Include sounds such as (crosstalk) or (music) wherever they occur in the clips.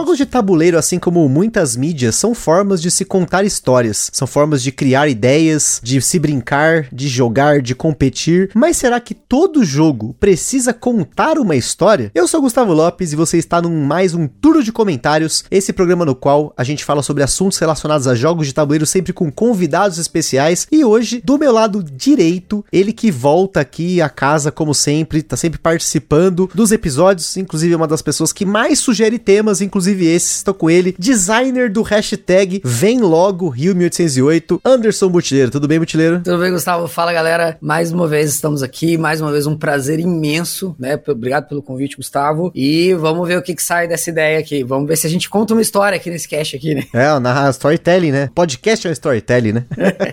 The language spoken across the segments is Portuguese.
Jogos de tabuleiro, assim como muitas mídias, são formas de se contar histórias, são formas de criar ideias, de se brincar, de jogar, de competir. Mas será que todo jogo precisa contar uma história? Eu sou Gustavo Lopes e você está num mais um turno de comentários, esse programa no qual a gente fala sobre assuntos relacionados a jogos de tabuleiro, sempre com convidados especiais. E hoje, do meu lado direito, ele que volta aqui a casa como sempre, tá sempre participando dos episódios, inclusive é uma das pessoas que mais sugere temas, inclusive esse, estou com ele, designer do hashtag Vem Logo Rio 1808, Anderson Butileiro. Tudo bem, Butileiro? Tudo bem, Gustavo? Fala, galera. Mais uma vez estamos aqui, mais uma vez um prazer imenso, né? Obrigado pelo convite, Gustavo. E vamos ver o que, que sai dessa ideia aqui. Vamos ver se a gente conta uma história aqui nesse cast aqui, né? É, narrar storytelling, né? Podcast é um storytelling, né?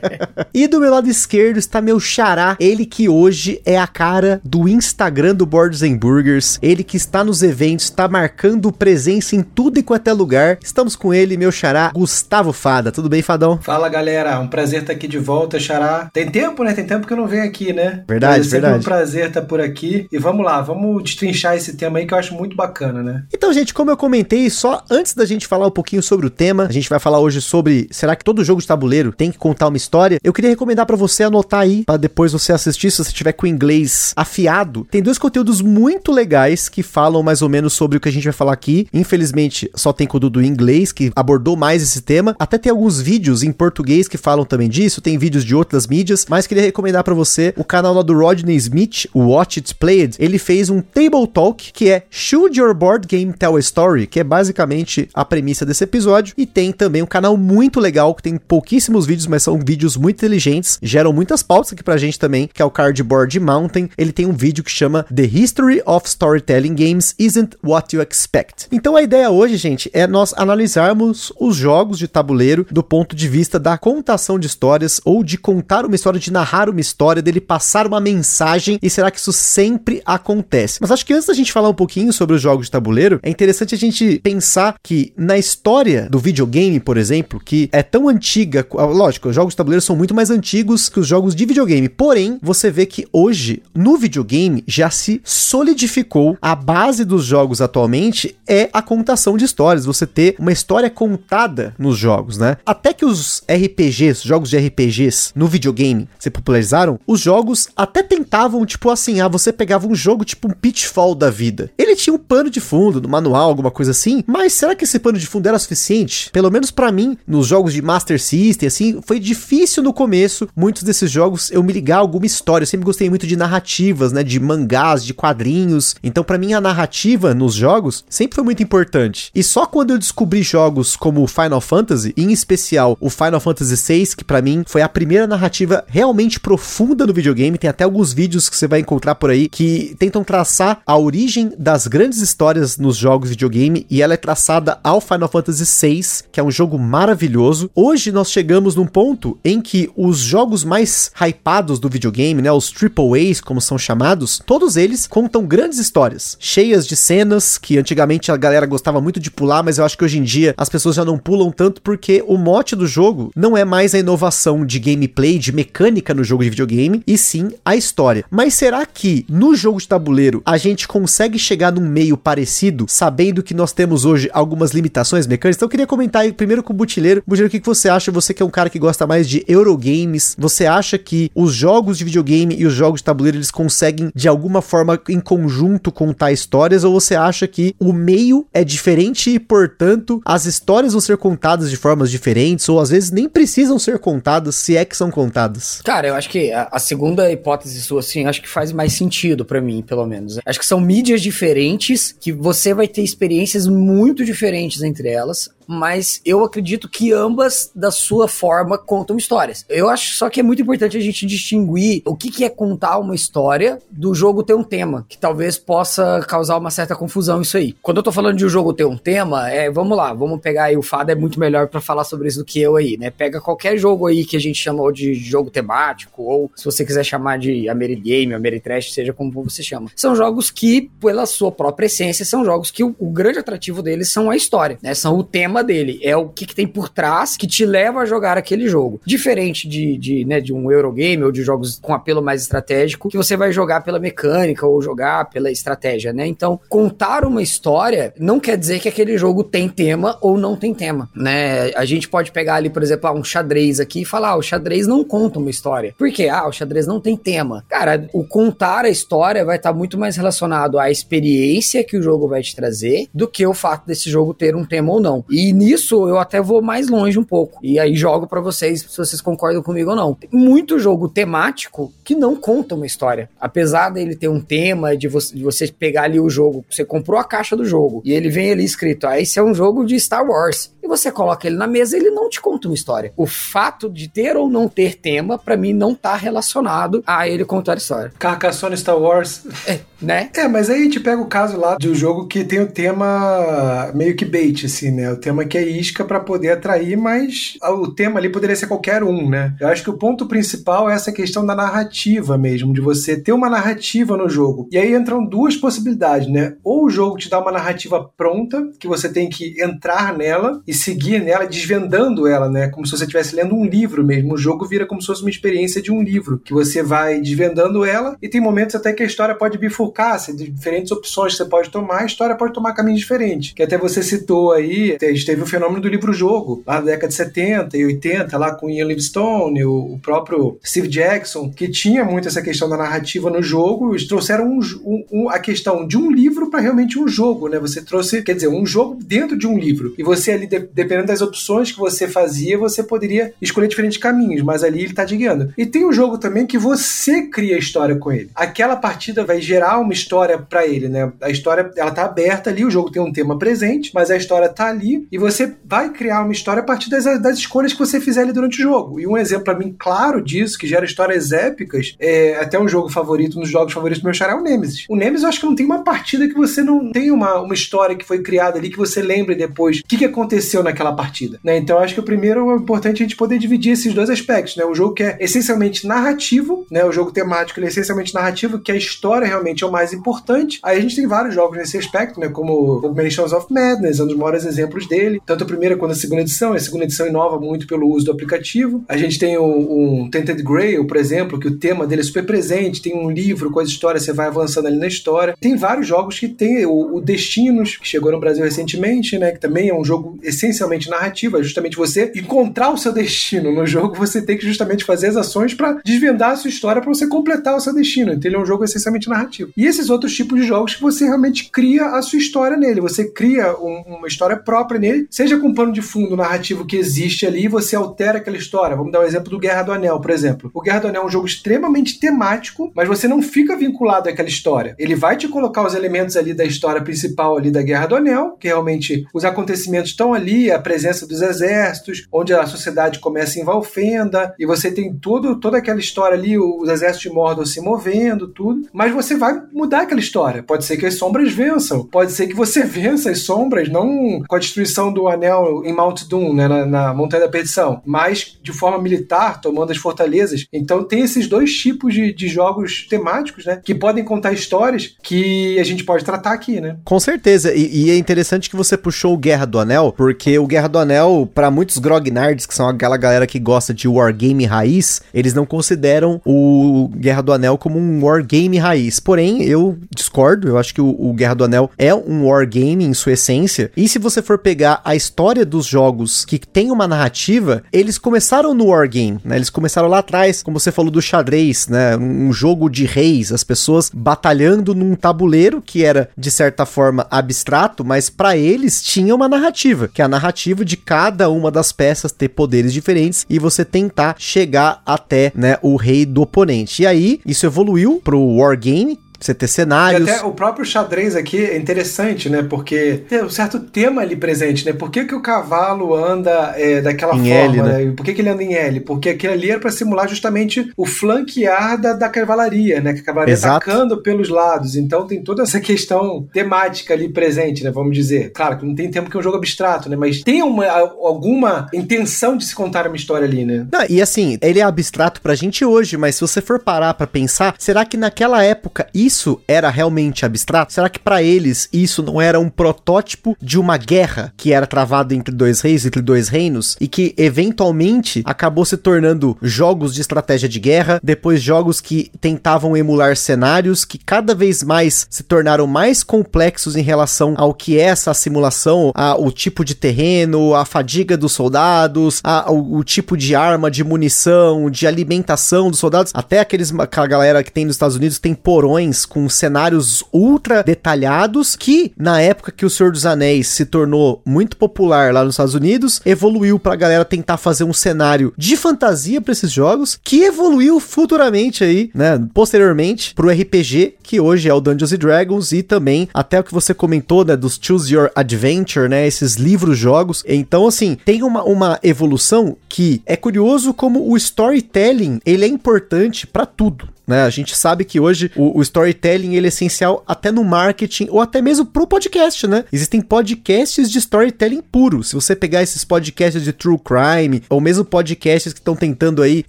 (laughs) e do meu lado esquerdo está meu xará, ele que hoje é a cara do Instagram do and Burgers, ele que está nos eventos, está marcando presença em tudo e quanto é lugar. Estamos com ele, meu xará, Gustavo Fada. Tudo bem, Fadão? Fala, galera. Um prazer estar aqui de volta, xará. Tem tempo, né? Tem tempo que eu não venho aqui, né? Verdade, é verdade. um prazer estar por aqui. E vamos lá, vamos destrinchar esse tema aí que eu acho muito bacana, né? Então, gente, como eu comentei, só antes da gente falar um pouquinho sobre o tema, a gente vai falar hoje sobre será que todo jogo de tabuleiro tem que contar uma história? Eu queria recomendar para você anotar aí, para depois você assistir, se você tiver com o inglês afiado. Tem dois conteúdos muito legais que falam mais ou menos sobre o que a gente vai falar aqui. Infelizmente, só tem conteúdo em inglês que abordou mais esse tema. Até tem alguns vídeos em português que falam também disso, tem vídeos de outras mídias, mas queria recomendar para você o canal lá do Rodney Smith, o Watch It Played. Ele fez um Table Talk que é Should Your Board Game Tell a Story, que é basicamente a premissa desse episódio. E tem também um canal muito legal que tem pouquíssimos vídeos, mas são vídeos muito inteligentes, geram muitas pautas aqui pra gente também, que é o Cardboard Mountain. Ele tem um vídeo que chama The History of Storytelling Games Isn't What You Expect. Então a ideia hoje, gente, é nós analisarmos os jogos de tabuleiro do ponto de vista da contação de histórias ou de contar uma história, de narrar uma história, dele passar uma mensagem. E será que isso sempre acontece? Mas acho que antes da gente falar um pouquinho sobre os jogos de tabuleiro, é interessante a gente pensar que na história do videogame, por exemplo, que é tão antiga, lógico, os jogos de tabuleiro são muito mais antigos que os jogos de videogame. Porém, você vê que hoje no videogame já se solidificou a base dos jogos atualmente é a contação de histórias, você ter uma história contada nos jogos, né? Até que os RPGs, jogos de RPGs no videogame se popularizaram, os jogos até tentavam, tipo assim, ah, você pegava um jogo tipo um Pitfall da vida. Ele tinha um pano de fundo no manual, alguma coisa assim, mas será que esse pano de fundo era suficiente? Pelo menos para mim, nos jogos de Master System, assim, foi difícil no começo, muitos desses jogos, eu me ligar a alguma história. Eu sempre gostei muito de narrativas, né, de mangás, de quadrinhos. Então, para mim, a narrativa nos jogos sempre foi muito importante. E só quando eu descobri jogos como Final Fantasy, em especial o Final Fantasy VI, que para mim foi a primeira narrativa realmente profunda no videogame, tem até alguns vídeos que você vai encontrar por aí que tentam traçar a origem das grandes histórias nos jogos videogame e ela é traçada ao Final Fantasy VI, que é um jogo maravilhoso. Hoje nós chegamos num ponto em que os jogos mais hypados do videogame, né, os Triple A's, como são chamados, todos eles contam grandes histórias, cheias de cenas que antigamente a galera gostava muito de pular, mas eu acho que hoje em dia as pessoas já não pulam tanto porque o mote do jogo não é mais a inovação de gameplay, de mecânica no jogo de videogame, e sim a história. Mas será que no jogo de tabuleiro a gente consegue chegar num meio parecido, sabendo que nós temos hoje algumas limitações mecânicas? Então eu queria comentar aí primeiro com o Butileiro. Butileiro, o que, que você acha? Você que é um cara que gosta mais de Eurogames, você acha que os jogos de videogame e os jogos de tabuleiro eles conseguem de alguma forma em conjunto contar histórias ou você acha que o meio é diferente e portanto as histórias vão ser contadas de formas diferentes ou às vezes nem precisam ser contadas se é que são contadas? Cara, eu acho que a, a segunda hipótese sua assim, acho que faz mais sentido para mim, pelo menos. Acho que são mídias diferentes que você vai ter experiências muito diferentes entre elas mas eu acredito que ambas, da sua forma, contam histórias. Eu acho só que é muito importante a gente distinguir o que, que é contar uma história do jogo ter um tema, que talvez possa causar uma certa confusão isso aí. Quando eu tô falando de um jogo ter um tema, é, vamos lá, vamos pegar aí, o Fada é muito melhor para falar sobre isso do que eu aí, né? Pega qualquer jogo aí que a gente chamou de jogo temático, ou se você quiser chamar de Amerigame, Ameritrash, seja como você chama. São jogos que, pela sua própria essência, são jogos que o, o grande atrativo deles são a história, né? São o tema tema dele, é o que, que, tem por trás que te leva a jogar aquele jogo. Diferente de, de, né, de um Eurogame ou de jogos com apelo mais estratégico, que você vai jogar pela mecânica ou jogar pela estratégia, né? Então, contar uma história não quer dizer que aquele jogo tem tema ou não tem tema, né? A gente pode pegar ali, por exemplo, ah, um xadrez aqui e falar, ah, o xadrez não conta uma história. Por quê? Ah, o xadrez não tem tema. Cara, o contar a história vai estar muito mais relacionado à experiência que o jogo vai te trazer do que o fato desse jogo ter um tema ou não. E nisso eu até vou mais longe um pouco. E aí jogo para vocês se vocês concordam comigo ou não. Tem muito jogo temático que não conta uma história. Apesar dele ter um tema de você, de você pegar ali o jogo, você comprou a caixa do jogo e ele vem ali escrito: ah, esse é um jogo de Star Wars e você coloca ele na mesa, ele não te conta uma história. O fato de ter ou não ter tema, para mim, não tá relacionado a ele contar a história. Carcassonne Star Wars. É, né? É, mas aí a gente pega o caso lá de um jogo que tem o tema meio que bait, assim, né? O tema que é isca para poder atrair, mas o tema ali poderia ser qualquer um, né? Eu acho que o ponto principal é essa questão da narrativa mesmo, de você ter uma narrativa no jogo. E aí entram duas possibilidades, né? Ou o jogo te dá uma narrativa pronta, que você tem que entrar nela e seguir nela, desvendando ela, né? Como se você estivesse lendo um livro mesmo. O jogo vira como se fosse uma experiência de um livro, que você vai desvendando ela e tem momentos até que a história pode bifurcar, se diferentes opções que você pode tomar, a história pode tomar caminhos diferentes. Que até você citou aí, teve o fenômeno do livro-jogo, lá na década de 70 e 80, lá com Ian Livingstone, o, próprio Steve Jackson, que tinha muito essa questão da narrativa no jogo, eles trouxeram um, um, a questão de um livro para realmente um jogo, né? Você trouxe, quer dizer, um jogo dentro de um livro. E você ali dependendo das opções que você fazia, você poderia escolher diferentes caminhos, mas ali ele está te guiando. E tem um jogo também que você cria a história com ele. Aquela partida vai gerar uma história para ele, né? A história, ela tá aberta ali, o jogo tem um tema presente, mas a história tá ali e você vai criar uma história a partir das, das escolhas que você fizer ali durante o jogo. E um exemplo para mim claro disso, que gera histórias épicas, é até um jogo favorito, um dos jogos favoritos do meu xará é o Nemesis. O Nemesis eu acho que não tem uma partida que você não tem uma, uma história que foi criada ali que você lembre depois o que, que aconteceu naquela partida. Né? Então acho que o primeiro é importante a gente poder dividir esses dois aspectos. Né? O jogo que é essencialmente narrativo, né? o jogo temático é essencialmente narrativo, que a história realmente é o mais importante. Aí a gente tem vários jogos nesse aspecto, né? como o Mansions of Madness, é um dos maiores exemplos dele. Tanto a primeira quanto a segunda edição. A segunda edição inova muito pelo uso do aplicativo. A gente tem o, o Tented Grail, por exemplo, que o tema dele é super presente. Tem um livro com as histórias, você vai avançando ali na história. Tem vários jogos que tem o, o Destinos, que chegou no Brasil recentemente, né? Que também é um jogo essencial essencialmente narrativa, é justamente você encontrar o seu destino no jogo, você tem que justamente fazer as ações para desvendar a sua história para você completar o seu destino. Então ele é um jogo essencialmente narrativo. E esses outros tipos de jogos que você realmente cria a sua história nele, você cria um, uma história própria nele, seja com um pano de fundo narrativo que existe ali e você altera aquela história. Vamos dar o um exemplo do Guerra do Anel, por exemplo. O Guerra do Anel é um jogo extremamente temático, mas você não fica vinculado àquela história. Ele vai te colocar os elementos ali da história principal ali da Guerra do Anel, que realmente os acontecimentos estão ali a presença dos exércitos, onde a sociedade começa em Valfenda, e você tem tudo, toda aquela história ali, os exércitos de Mordor se movendo, tudo, mas você vai mudar aquela história. Pode ser que as sombras vençam, pode ser que você (laughs) vença as sombras, não com a destruição do anel em Mount Doom, né, na, na Montanha da Perdição, mas de forma militar, tomando as fortalezas. Então tem esses dois tipos de, de jogos temáticos, né, que podem contar histórias que a gente pode tratar aqui, né? Com certeza, e, e é interessante que você puxou o Guerra do Anel, porque o Guerra do Anel, para muitos grognards, que são aquela galera que gosta de wargame raiz, eles não consideram o Guerra do Anel como um wargame raiz. Porém, eu discordo, eu acho que o, o Guerra do Anel é um wargame em sua essência. E se você for pegar a história dos jogos que tem uma narrativa, eles começaram no wargame, né? Eles começaram lá atrás, como você falou do xadrez, né? Um jogo de reis, as pessoas batalhando num tabuleiro que era de certa forma abstrato, mas para eles tinha uma narrativa, que é a narrativa de cada uma das peças ter poderes diferentes e você tentar chegar até, né, o rei do oponente. E aí, isso evoluiu pro Wargame, você ter cenários. E até o próprio xadrez aqui é interessante, né? Porque tem um certo tema ali presente, né? Por que, que o cavalo anda é, daquela em forma, L, né? né? Por que, que ele anda em L? Porque aquilo ali era para simular justamente o flanquear da, da cavalaria, né? Que a cavalaria Exato. atacando pelos lados. Então tem toda essa questão temática ali presente, né? Vamos dizer. Claro que não tem tempo que é um jogo abstrato, né? Mas tem uma, alguma intenção de se contar uma história ali, né? Não, e assim, ele é abstrato pra gente hoje, mas se você for parar pra pensar, será que naquela época isso era realmente abstrato? Será que para eles isso não era um protótipo de uma guerra que era travada entre dois reis, entre dois reinos e que eventualmente acabou se tornando jogos de estratégia de guerra, depois jogos que tentavam emular cenários que cada vez mais se tornaram mais complexos em relação ao que é essa simulação, a, o tipo de terreno, a fadiga dos soldados, a, o, o tipo de arma, de munição, de alimentação dos soldados, até aqueles aquela galera que tem nos Estados Unidos tem porões com cenários ultra detalhados que na época que o Senhor dos Anéis se tornou muito popular lá nos Estados Unidos, evoluiu pra galera tentar fazer um cenário de fantasia para esses jogos, que evoluiu futuramente aí, né, posteriormente pro RPG, que hoje é o Dungeons and Dragons e também até o que você comentou, né, dos Choose Your Adventure, né, esses livros jogos. Então assim, tem uma, uma evolução que é curioso como o storytelling, ele é importante para tudo. Né? A gente sabe que hoje o, o, storytelling ele é essencial até no marketing ou até mesmo pro podcast, né? Existem podcasts de storytelling puro. Se você pegar esses podcasts de true crime ou mesmo podcasts que estão tentando aí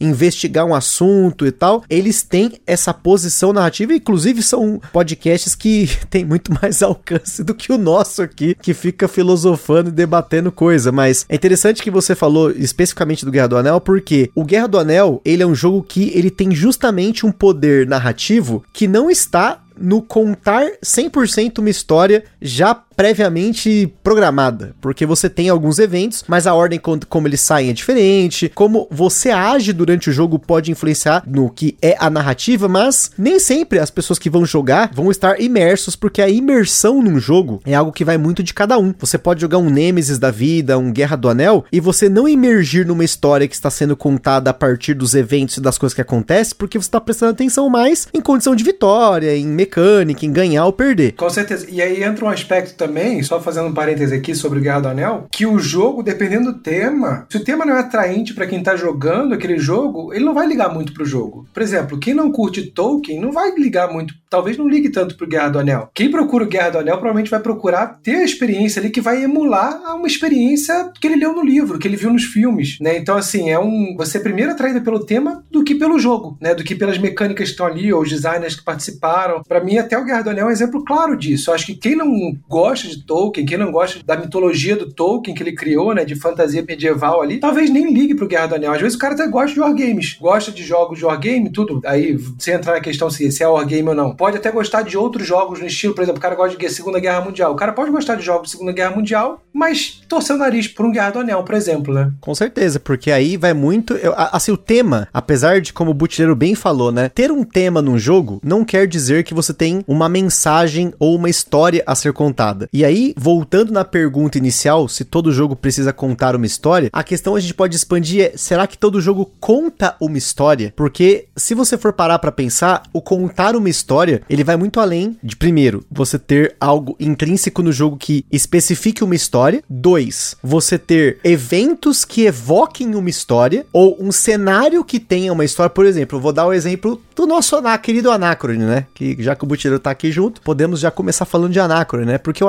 investigar um assunto e tal, eles têm essa posição narrativa, inclusive são podcasts que (laughs) têm muito mais alcance do que o nosso aqui, que fica filosofando e debatendo coisa, mas é interessante que você falou especificamente do Guerra do Anel, porque o Guerra do Anel, ele é um jogo que ele tem justamente um poder narrativo que não está no contar 100% uma história já previamente programada, porque você tem alguns eventos, mas a ordem como eles saem é diferente, como você age durante o jogo pode influenciar no que é a narrativa, mas nem sempre as pessoas que vão jogar vão estar imersos, porque a imersão num jogo é algo que vai muito de cada um. Você pode jogar um Nemesis da vida, um Guerra do Anel, e você não imergir numa história que está sendo contada a partir dos eventos e das coisas que acontecem, porque você está prestando atenção mais em condição de vitória, em mecânica, em ganhar ou perder. Com certeza. E aí entra um aspecto também também, só fazendo um parêntese aqui sobre o Guerra do Anel, que o jogo, dependendo do tema, se o tema não é atraente para quem tá jogando aquele jogo, ele não vai ligar muito pro jogo. Por exemplo, quem não curte Tolkien não vai ligar muito, talvez não ligue tanto pro Guerra do Anel. Quem procura o Guerra do Anel provavelmente vai procurar ter a experiência ali que vai emular uma experiência que ele leu no livro, que ele viu nos filmes, né? Então, assim, é um. Você é primeiro atraído pelo tema do que pelo jogo, né? Do que pelas mecânicas que estão ali, ou os designers que participaram. Para mim, até o Guerra do Anel é um exemplo claro disso. Eu acho que quem não gosta gosta de Tolkien, quem não gosta da mitologia do Tolkien que ele criou, né, de fantasia medieval ali, talvez nem ligue pro Guerra do Anel. Às vezes o cara até gosta de wargames, gosta de jogos de wargame, tudo. Aí, sem entrar na questão se, se é wargame ou não. Pode até gostar de outros jogos no estilo, por exemplo, o cara gosta de Segunda Guerra Mundial. O cara pode gostar de jogos de Segunda Guerra Mundial, mas torcer o nariz por um Guerra do Anel, por exemplo, né? Com certeza, porque aí vai muito. Eu, assim, o tema, apesar de, como o Butileiro bem falou, né? Ter um tema num jogo não quer dizer que você tem uma mensagem ou uma história a ser contada. E aí, voltando na pergunta inicial, se todo jogo precisa contar uma história, a questão a gente pode expandir é: será que todo jogo conta uma história? Porque se você for parar para pensar, o contar uma história, ele vai muito além de primeiro, você ter algo intrínseco no jogo que especifique uma história, dois, você ter eventos que evoquem uma história ou um cenário que tenha uma história, por exemplo, vou dar o um exemplo do nosso querido Anacrone, né? Que já que o Butileiro tá aqui junto, podemos já começar falando de Anacrone, né? Porque o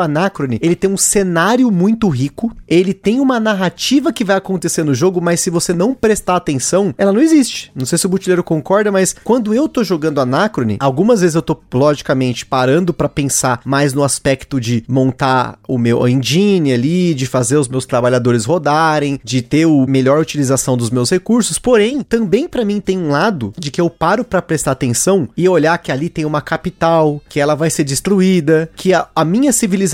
ele tem um cenário muito rico, ele tem uma narrativa que vai acontecer no jogo, mas se você não prestar atenção, ela não existe. Não sei se o Butileiro concorda, mas quando eu tô jogando Anacrone, algumas vezes eu tô, logicamente, parando para pensar mais no aspecto de montar o meu engine ali, de fazer os meus trabalhadores rodarem, de ter o melhor utilização dos meus recursos, porém, também para mim tem um lado de que eu paro para prestar prestar atenção e olhar que ali tem uma capital, que ela vai ser destruída, que a, a minha civilização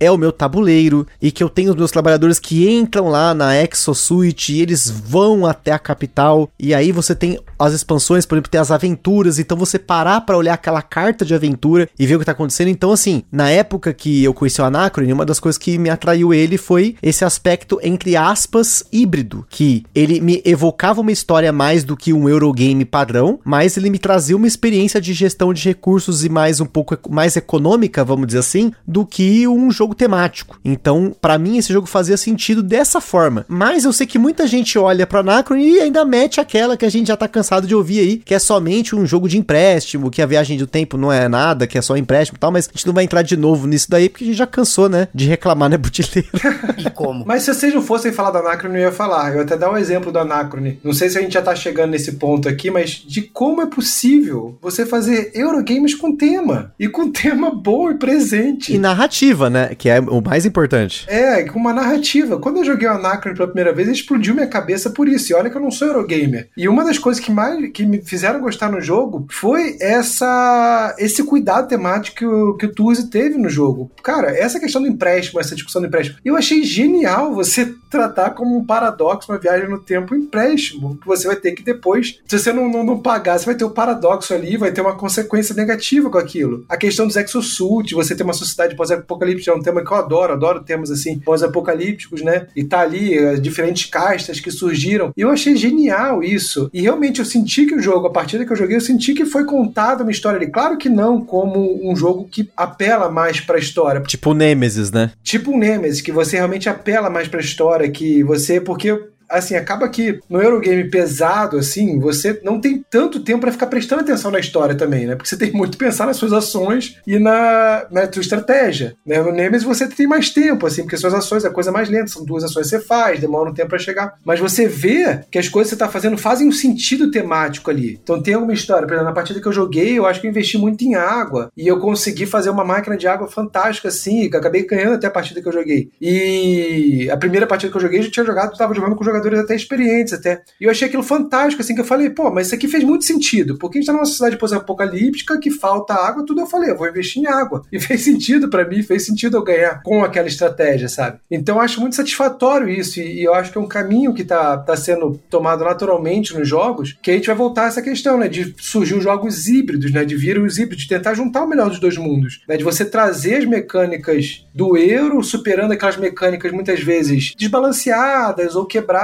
é o meu tabuleiro e que eu tenho os meus trabalhadores que entram lá na Exosuite e eles vão até a capital. E aí você tem as expansões, por exemplo, tem as aventuras, então você parar para olhar aquela carta de aventura e ver o que tá acontecendo. Então, assim, na época que eu conheci o Anacron, uma das coisas que me atraiu ele foi esse aspecto, entre aspas, híbrido, que ele me evocava uma história mais do que um Eurogame padrão, mas ele me me uma experiência de gestão de recursos e mais um pouco mais econômica, vamos dizer assim, do que um jogo temático. Então, para mim, esse jogo fazia sentido dessa forma. Mas eu sei que muita gente olha pra Anacron e ainda mete aquela que a gente já tá cansado de ouvir aí, que é somente um jogo de empréstimo, que a viagem do tempo não é nada, que é só empréstimo e tal, mas a gente não vai entrar de novo nisso daí, porque a gente já cansou, né, de reclamar, né, Butileiro? (laughs) E como? Mas se vocês não fossem falar do Anacron, eu ia falar. Eu ia até dar um exemplo do Anacron. Não sei se a gente já tá chegando nesse ponto aqui, mas de como é possível você fazer Eurogames com tema. E com tema bom e presente. E narrativa, né, que é o mais importante. É, com uma narrativa. Quando eu joguei o Anacron pela primeira vez, explodiu minha cabeça por isso. E olha que eu não sou Eurogamer. E uma das coisas que mais que me fizeram gostar no jogo foi essa esse cuidado temático que o, que o Tuzi teve no jogo. Cara, essa questão do empréstimo, essa discussão do empréstimo, eu achei genial você tratar como um paradoxo uma viagem no tempo empréstimo, que você vai ter que depois, se você não, não, não pagar, você vai ter o um paradoxo ali, vai ter uma consequência negativa com aquilo. A questão dos exosuit, você ter uma sociedade pós-apocalíptica, é um tema que eu adoro, adoro temas assim, pós-apocalípticos, né? E tá ali, as diferentes castas que surgiram. E eu achei genial isso. E realmente eu senti que o jogo, a partida que eu joguei, eu senti que foi contada uma história ali. Claro que não como um jogo que apela mais pra história. Tipo o Nemesis, né? Tipo um Nemesis, que você realmente apela mais pra história, que você. Porque assim, acaba que no Eurogame pesado, assim, você não tem tanto tempo para ficar prestando atenção na história também, né? Porque você tem muito que pensar nas suas ações e na, na tua estratégia. Né? No Nemesis você tem mais tempo, assim, porque suas ações é coisa mais lenta, são duas ações que você faz, demora um tempo para chegar. Mas você vê que as coisas que você tá fazendo fazem um sentido temático ali. Então tem alguma história, por exemplo, na partida que eu joguei, eu acho que eu investi muito em água e eu consegui fazer uma máquina de água fantástica, assim, que acabei ganhando até a partida que eu joguei. E a primeira partida que eu joguei, eu já tinha jogado, tava jogando com jogadores até experientes até. E eu achei aquilo fantástico, assim, que eu falei, pô, mas isso aqui fez muito sentido, porque a gente tá numa sociedade pós-apocalíptica que falta água, tudo eu falei, eu vou investir em água. E (laughs) fez sentido para mim, fez sentido eu ganhar com aquela estratégia, sabe? Então eu acho muito satisfatório isso, e, eu acho que é um caminho que tá, tá sendo tomado naturalmente nos jogos, que a gente vai voltar a essa questão, né, de surgir os jogos híbridos, né, de vir os híbridos, de tentar juntar o melhor dos dois mundos, né, de você trazer as mecânicas do euro, superando aquelas mecânicas muitas vezes desbalanceadas ou quebradas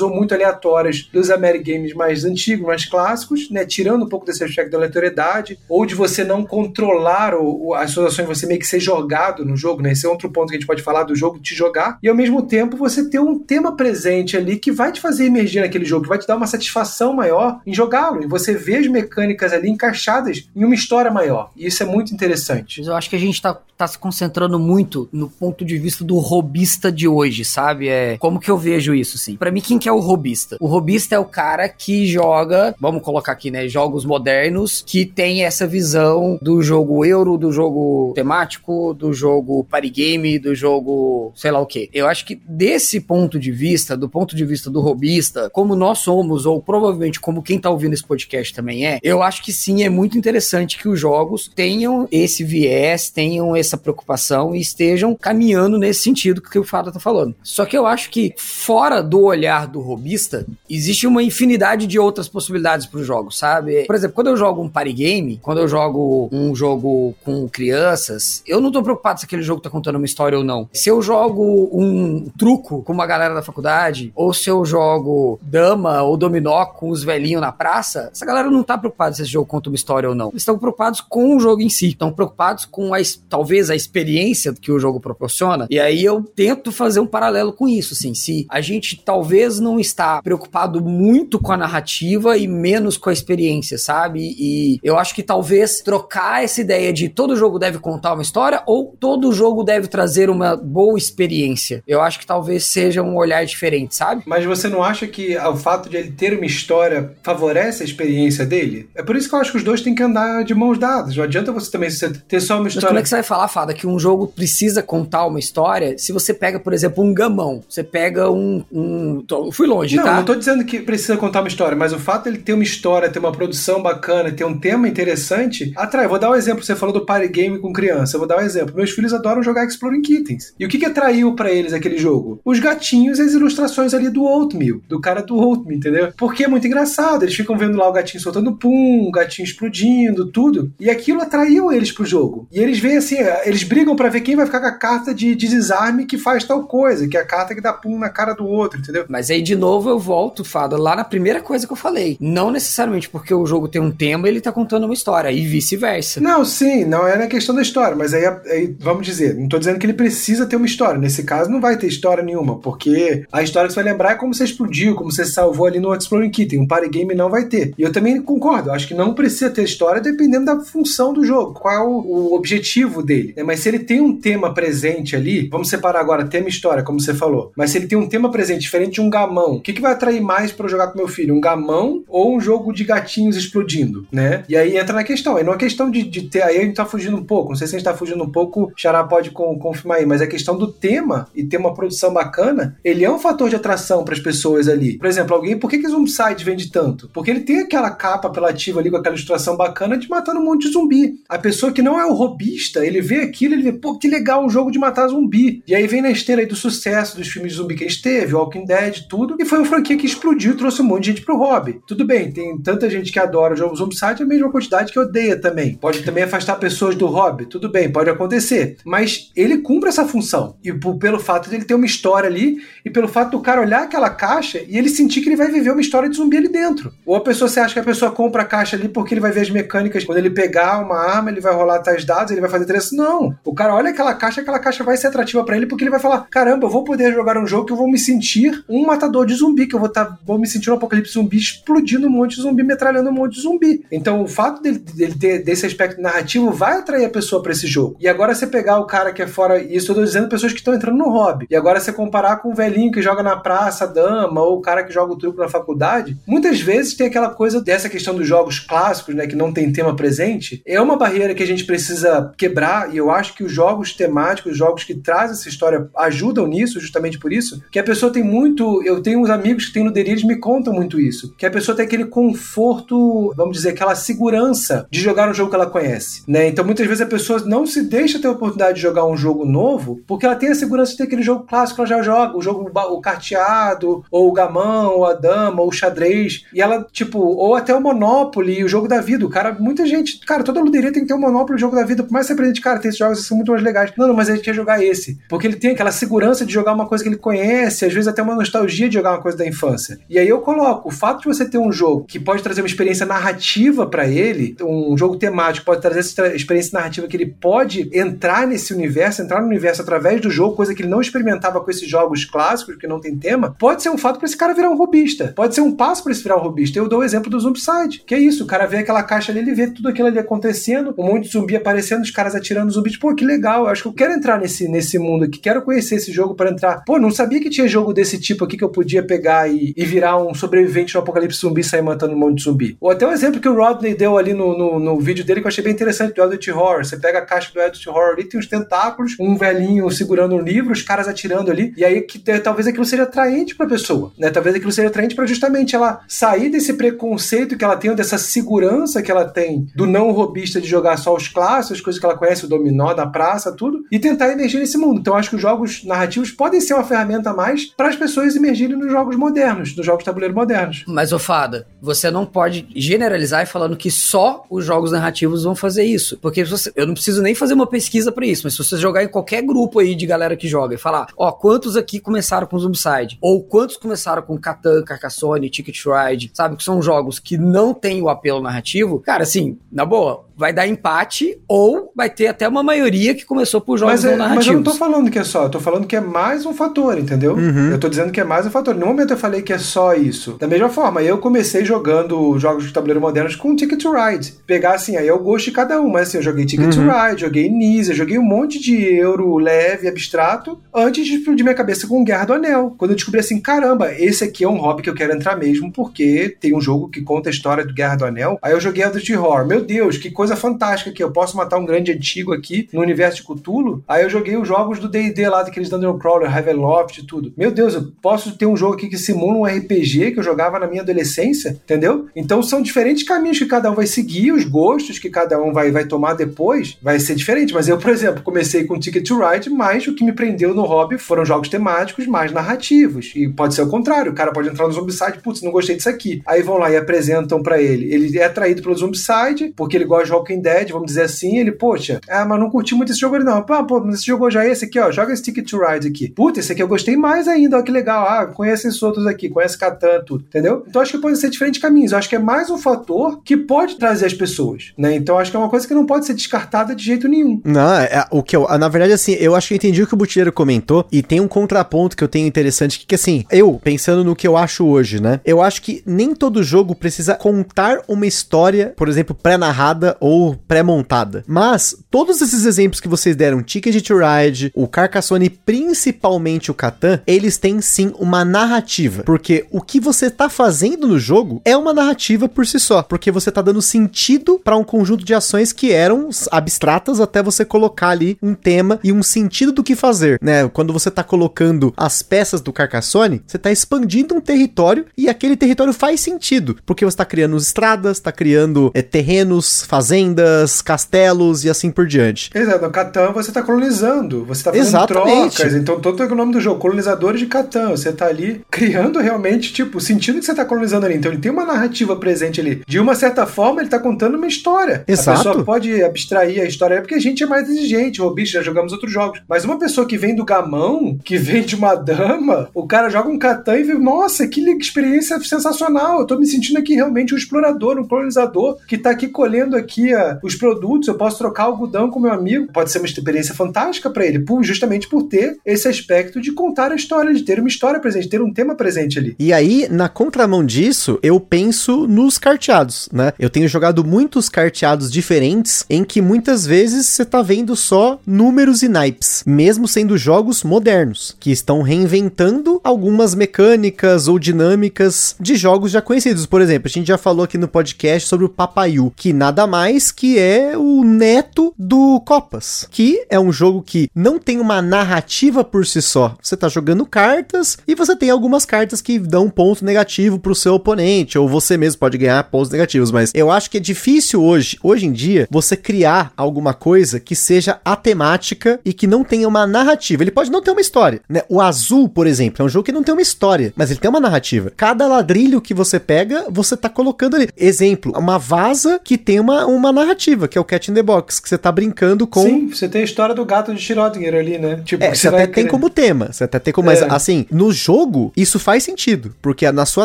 ou muito aleatórias dos Amerigames mais antigos, mais clássicos, né? Tirando um pouco desse aspecto da aleatoriedade, ou de você não controlar o, o, as suas ações, você meio que ser jogado no jogo, né? Esse é outro ponto que a gente pode falar do jogo te jogar, e ao mesmo tempo você ter um tema presente ali que vai te fazer emergir naquele jogo, que vai te dar uma satisfação maior em jogá-lo, e você vê as mecânicas ali encaixadas em uma história maior. E isso é muito interessante. Mas eu acho que a gente tá, tá se concentrando muito no ponto de vista do robista de hoje, sabe? É como que eu vejo isso, assim. Para mim, quem que é o robista? O robista é o cara que joga, vamos colocar aqui, né, jogos modernos que tem essa visão do jogo euro, do jogo temático, do jogo party game, do jogo sei lá o que. Eu acho que desse ponto de vista, do ponto de vista do robista, como nós somos ou provavelmente como quem tá ouvindo esse podcast também é, eu acho que sim, é muito interessante que os jogos tenham esse viés, tenham essa preocupação e estejam caminhando nesse sentido que o Fada tá falando. Só que eu acho que fora do olhar do robista, existe uma infinidade de outras possibilidades para os jogos, sabe? Por exemplo, quando eu jogo um party game, quando eu jogo um jogo com crianças, eu não tô preocupado se aquele jogo tá contando uma história ou não. Se eu jogo um truco com uma galera da faculdade, ou se eu jogo dama ou dominó com os velhinhos na praça, essa galera não tá preocupada se esse jogo conta uma história ou não. Eles estão preocupados com o jogo em si, estão preocupados com a, talvez a experiência que o jogo proporciona. E aí eu tento fazer um paralelo com isso, assim, se a gente talvez não está preocupado muito com a narrativa e menos com a experiência, sabe? E eu acho que talvez trocar essa ideia de todo jogo deve contar uma história ou todo jogo deve trazer uma boa experiência. Eu acho que talvez seja um olhar diferente, sabe? Mas você não acha que o fato de ele ter uma história favorece a experiência dele? É por isso que eu acho que os dois têm que andar de mãos dadas. Não adianta você também ter só uma história. Mas como é que você vai falar, Fada, que um jogo precisa contar uma história se você pega, por exemplo, um gamão? Você pega um. um... Eu fui longe, não, tá? Não, tô dizendo que precisa contar uma história, mas o fato de ele ter uma história, ter uma produção bacana, ter um tema interessante, atrai. Vou dar um exemplo. Você falou do party game com criança. Eu vou dar um exemplo. Meus filhos adoram jogar Exploring Kittens. E o que, que atraiu para eles aquele jogo? Os gatinhos e as ilustrações ali do Oatmeal, do cara do Oatmeal, entendeu? Porque é muito engraçado. Eles ficam vendo lá o gatinho soltando pum, o gatinho explodindo, tudo. E aquilo atraiu eles pro jogo. E eles veem assim, eles brigam para ver quem vai ficar com a carta de, de desarme que faz tal coisa, que é a carta que dá pum na cara do outro, entendeu? Entendeu? Mas aí, de novo, eu volto, Fado, lá na primeira coisa que eu falei. Não necessariamente porque o jogo tem um tema, ele tá contando uma história, e vice-versa. Não, sim, não é na questão da história, mas aí, aí, vamos dizer, não tô dizendo que ele precisa ter uma história. Nesse caso, não vai ter história nenhuma, porque a história que você vai lembrar é como você explodiu, como você salvou ali no Exploring Kitten. Um party game não vai ter. E eu também concordo, acho que não precisa ter história dependendo da função do jogo, qual é o, objetivo dele. Né? Mas se ele tem um tema presente ali, vamos separar agora tema e história, como você falou. Mas se ele tem um tema presente diferente de um gamão, o que, que vai atrair mais para jogar com meu filho? Um gamão ou um jogo de gatinhos explodindo, né? E aí entra na questão. Aí não é questão de, de ter. Aí a gente tá fugindo um pouco. Não sei se a gente tá fugindo um pouco, Xará pode com, confirmar aí, mas a questão do tema e ter uma produção bacana, ele é um fator de atração para as pessoas ali. Por exemplo, alguém, por que, que Zombicide vende tanto? Porque ele tem aquela capa apelativa ali com aquela ilustração bacana de matando um monte de zumbi. A pessoa que não é o robista, ele vê aquilo, ele vê, pô, que legal um jogo de matar zumbi. E aí vem na esteira aí do sucesso dos filmes de zumbi que a gente teve, Walking Dead, tudo, e foi uma franquia que explodiu, trouxe um monte de gente pro hobby. Tudo bem, tem tanta gente que adora o jogo Zombicide, a mesma quantidade que odeia também. Pode também afastar pessoas do hobby, tudo bem, pode acontecer. Mas ele cumpre essa função. E pelo fato de ele ter uma história ali, e pelo fato do cara olhar aquela caixa e ele sentir que ele vai viver uma história de zumbi ali dentro. Ou a pessoa, você acha que a pessoa compra a caixa ali porque ele vai ver as mecânicas, quando ele pegar uma arma, ele vai rolar tais dados, ele vai fazer três. Não. O cara olha aquela caixa, aquela caixa vai ser atrativa para ele porque ele vai falar: caramba, eu vou poder jogar um jogo que eu vou me sentir um matador de zumbi, que eu vou, tá, vou me sentir um apocalipse zumbi explodindo um monte de zumbi, metralhando um monte de zumbi. Então o fato dele, dele ter desse aspecto narrativo vai atrair a pessoa para esse jogo. E agora você pegar o cara que é fora, e isso eu tô dizendo pessoas que estão entrando no hobby, e agora você comparar com o velhinho que joga na praça, dama, ou o cara que joga o truco na faculdade, muitas vezes tem aquela coisa dessa questão dos jogos clássicos, né, que não tem tema presente, é uma barreira que a gente precisa quebrar, e eu acho que os jogos temáticos, os jogos que trazem essa história ajudam nisso, justamente por isso, que a pessoa tem muito, eu tenho uns amigos que têm no Delírios me contam muito isso, que a pessoa tem aquele conforto, vamos dizer, aquela segurança de jogar um jogo que ela conhece, né? Então muitas vezes a pessoa não se deixa ter a oportunidade de jogar um jogo novo, porque ela tem a segurança de ter aquele jogo clássico que ela já joga, o jogo o carteado, ou o gamão, ou a dama, ou o xadrez, e ela, tipo, ou até o Monopoly, o jogo da vida, o cara, muita gente, cara, toda luderia tem que ter um Monopoly, o jogo da vida, por mais que você cara, tem esses jogos que são muito mais legais. Não, não, mas a gente quer jogar esse, porque ele tem aquela segurança de jogar uma coisa que ele conhece, às vezes até uma nostalgia de jogar uma coisa da infância. E aí eu coloco, o fato de você ter um jogo que pode trazer uma experiência narrativa para ele, um jogo temático pode trazer essa experiência narrativa que ele pode entrar nesse universo, entrar no universo através do jogo, coisa que ele não experimentava com esses jogos clássicos que não tem tema, pode ser um fato para esse cara virar um robista. Pode ser um passo para esse virar um robista. Eu dou o exemplo do Zombicide, que é isso, o cara vê aquela caixa ali, ele vê tudo aquilo ali acontecendo, um monte de zumbi aparecendo, os caras atirando zumbis. Pô, que legal, eu acho que eu quero entrar nesse, nesse mundo aqui, quero conhecer esse jogo para entrar. Pô, não sabia que tinha jogo desse tipo aqui que eu podia pegar e, e virar um sobrevivente no apocalipse zumbi e sair matando um monte de zumbi. Ou até um exemplo que o Rodney deu ali no, no, no vídeo dele que eu achei bem interessante do Eldritch Horror. Você pega a caixa do Eldritch Horror ali, tem uns tentáculos, um velhinho segurando um livro, os caras atirando ali, e aí que talvez aquilo seja atraente pra pessoa, né? Talvez aquilo seja atraente para justamente ela sair desse preconceito que ela tem, dessa segurança que ela tem do não robista de jogar só os clássicos, as coisas que ela conhece, o dominó da praça, tudo, e tentar emergir nesse mundo. Então acho que os jogos narrativos podem ser uma ferramenta a mais para as pessoas emergirem nos jogos modernos, nos jogos tabuleiro modernos. Mas, ô Fada, você não pode generalizar falando que só os jogos narrativos vão fazer isso. Porque você, eu não preciso nem fazer uma pesquisa para isso, mas se você jogar em qualquer grupo aí de galera que joga e falar, ó, quantos aqui começaram com Zombicide? Ou quantos começaram com Catan, Carcassonne, Ticket Ride, sabe? Que são jogos que não têm o apelo narrativo. Cara, assim, na boa, vai dar empate ou vai ter até uma maioria que começou por jogos mas, não é, narrativos. Mas eu não tô falando que é só, eu tô falando que é mais um fator, entendeu? Uhum. Eu tô dizendo que é mais um fator. No momento eu falei que é só isso. Da mesma forma, eu comecei jogando jogos de tabuleiro modernos com Ticket to Ride. Pegar assim, aí é o gosto de cada um. Mas assim, eu joguei Ticket uhum. to Ride, joguei Nisa, joguei um monte de euro leve, abstrato, antes de explodir minha cabeça com Guerra do Anel. Quando eu descobri assim, caramba, esse aqui é um hobby que eu quero entrar mesmo, porque tem um jogo que conta a história do Guerra do Anel. Aí eu joguei Eldritch Horror. Meu Deus, que coisa fantástica que eu posso matar um grande antigo aqui no universo de Cthulhu. Aí eu joguei os jogos do D&D lá, daqueles Dungeon Crawler, Ravenloft e tudo. Meu Deus, eu posso ter um jogo aqui que simula um RPG que eu jogava na minha adolescência, entendeu? Então são diferentes caminhos que cada um vai seguir, os gostos que cada um vai, vai tomar depois vai ser diferente. Mas eu, por exemplo, comecei com Ticket to Ride, mas o que me prendeu no hobby foram jogos temáticos mais narrativos. E pode ser o contrário, o cara pode entrar no Zombicide, putz, não gostei disso aqui. Aí vão lá e apresentam para ele. Ele é atraído pelo Zombicide, porque ele gosta de Walking Dead, vamos dizer assim, ele, poxa, ah, mas não curti muito esse jogo, ele não. Pô, pô, mas esse jogou já esse aqui, ó, joga esse Ticket to Ride aqui. Puta, esse aqui eu gostei mais ainda, ó, que legal. Ah, conhece esses outros aqui, conhece Catan, tudo, entendeu? Então acho que pode ser diferentes caminhos. Eu acho que é mais um fator que pode trazer as pessoas, né? Então acho que é uma coisa que não pode ser descartada de jeito nenhum. Não, é, o que eu, na verdade, assim, eu acho que eu entendi o que o Butileiro comentou e tem um contraponto que eu tenho interessante que, que assim, eu, pensando no que eu acho hoje, né? Eu acho que nem todo jogo precisa contar uma história, por exemplo, pré-narrada ou pré-montada. Mas todos esses exemplos que vocês deram, Ticket to Ride, o Carcassonne, principalmente o Catan, eles têm sim uma narrativa, porque o que você tá fazendo no jogo é uma narrativa por si só, porque você tá dando sentido para um conjunto de ações que eram abstratas até você colocar ali um tema e um sentido do que fazer, né? Quando você tá colocando as peças do Carcassonne, você tá expandindo um território e aquele território faz sentido, porque você tá criando estradas, tá criando é, terrenos, fazendas, castelos e assim por diante. Exato, no Catan você tá colonizando, você tá fazendo Exatamente. trocas, então todo é o nome do jogo, colonizadores de Catan, você tá ali criando realmente, tipo, o sentido que você tá colonizando ali, então ele tem uma narrativa presente ali. De uma certa forma, ele tá contando uma história. Exato. A pessoa pode abstrair a história, porque a gente é mais exigente, robista, já jogamos outros jogos, mas uma pessoa que vem do gamão, que vem de uma dama, o cara joga um Catan e vê, nossa, que experiência sensacional, eu tô me sentindo aqui realmente um explorador, um colonizador, que tá aqui colhendo aqui os produtos, eu posso trocar algodão com meu amigo, pode ser uma experiência fantástica para ele, justamente por ter esse aspecto de contar a história, de ter uma história presente, ter um tema presente ali. E aí, na contramão disso, eu penso nos carteados, né? Eu tenho jogado muitos carteados diferentes em que muitas vezes você tá vendo só números e naipes, mesmo sendo jogos modernos, que estão reinventando algumas mecânicas ou dinâmicas de jogos já conhecidos. Por exemplo, a gente já falou aqui no podcast sobre o Papayu, que nada mais que é o neto do Copas, que é um jogo que não tem uma narrativa por si só. Você tá jogando cartas e você tem algumas cartas que dão ponto negativo pro seu oponente, ou você mesmo pode ganhar pontos negativos, mas eu acho que é difícil hoje, hoje em dia, você criar alguma coisa que seja atemática e que não tenha uma narrativa. Ele pode não ter uma história, né? O Azul, por exemplo, é um jogo que não tem uma história, mas ele tem uma narrativa. Cada ladrilho que você pega, você tá colocando ali. Exemplo, uma vaza que tem uma, uma narrativa, que é o Cat in the Box, que você tá brincando com. Sim, você tem a história do gato de Schrödinger ali, né? Tipo, é, você, até tem como tema, você até tem como. Mas é. assim, no jogo, isso faz sentido, porque na sua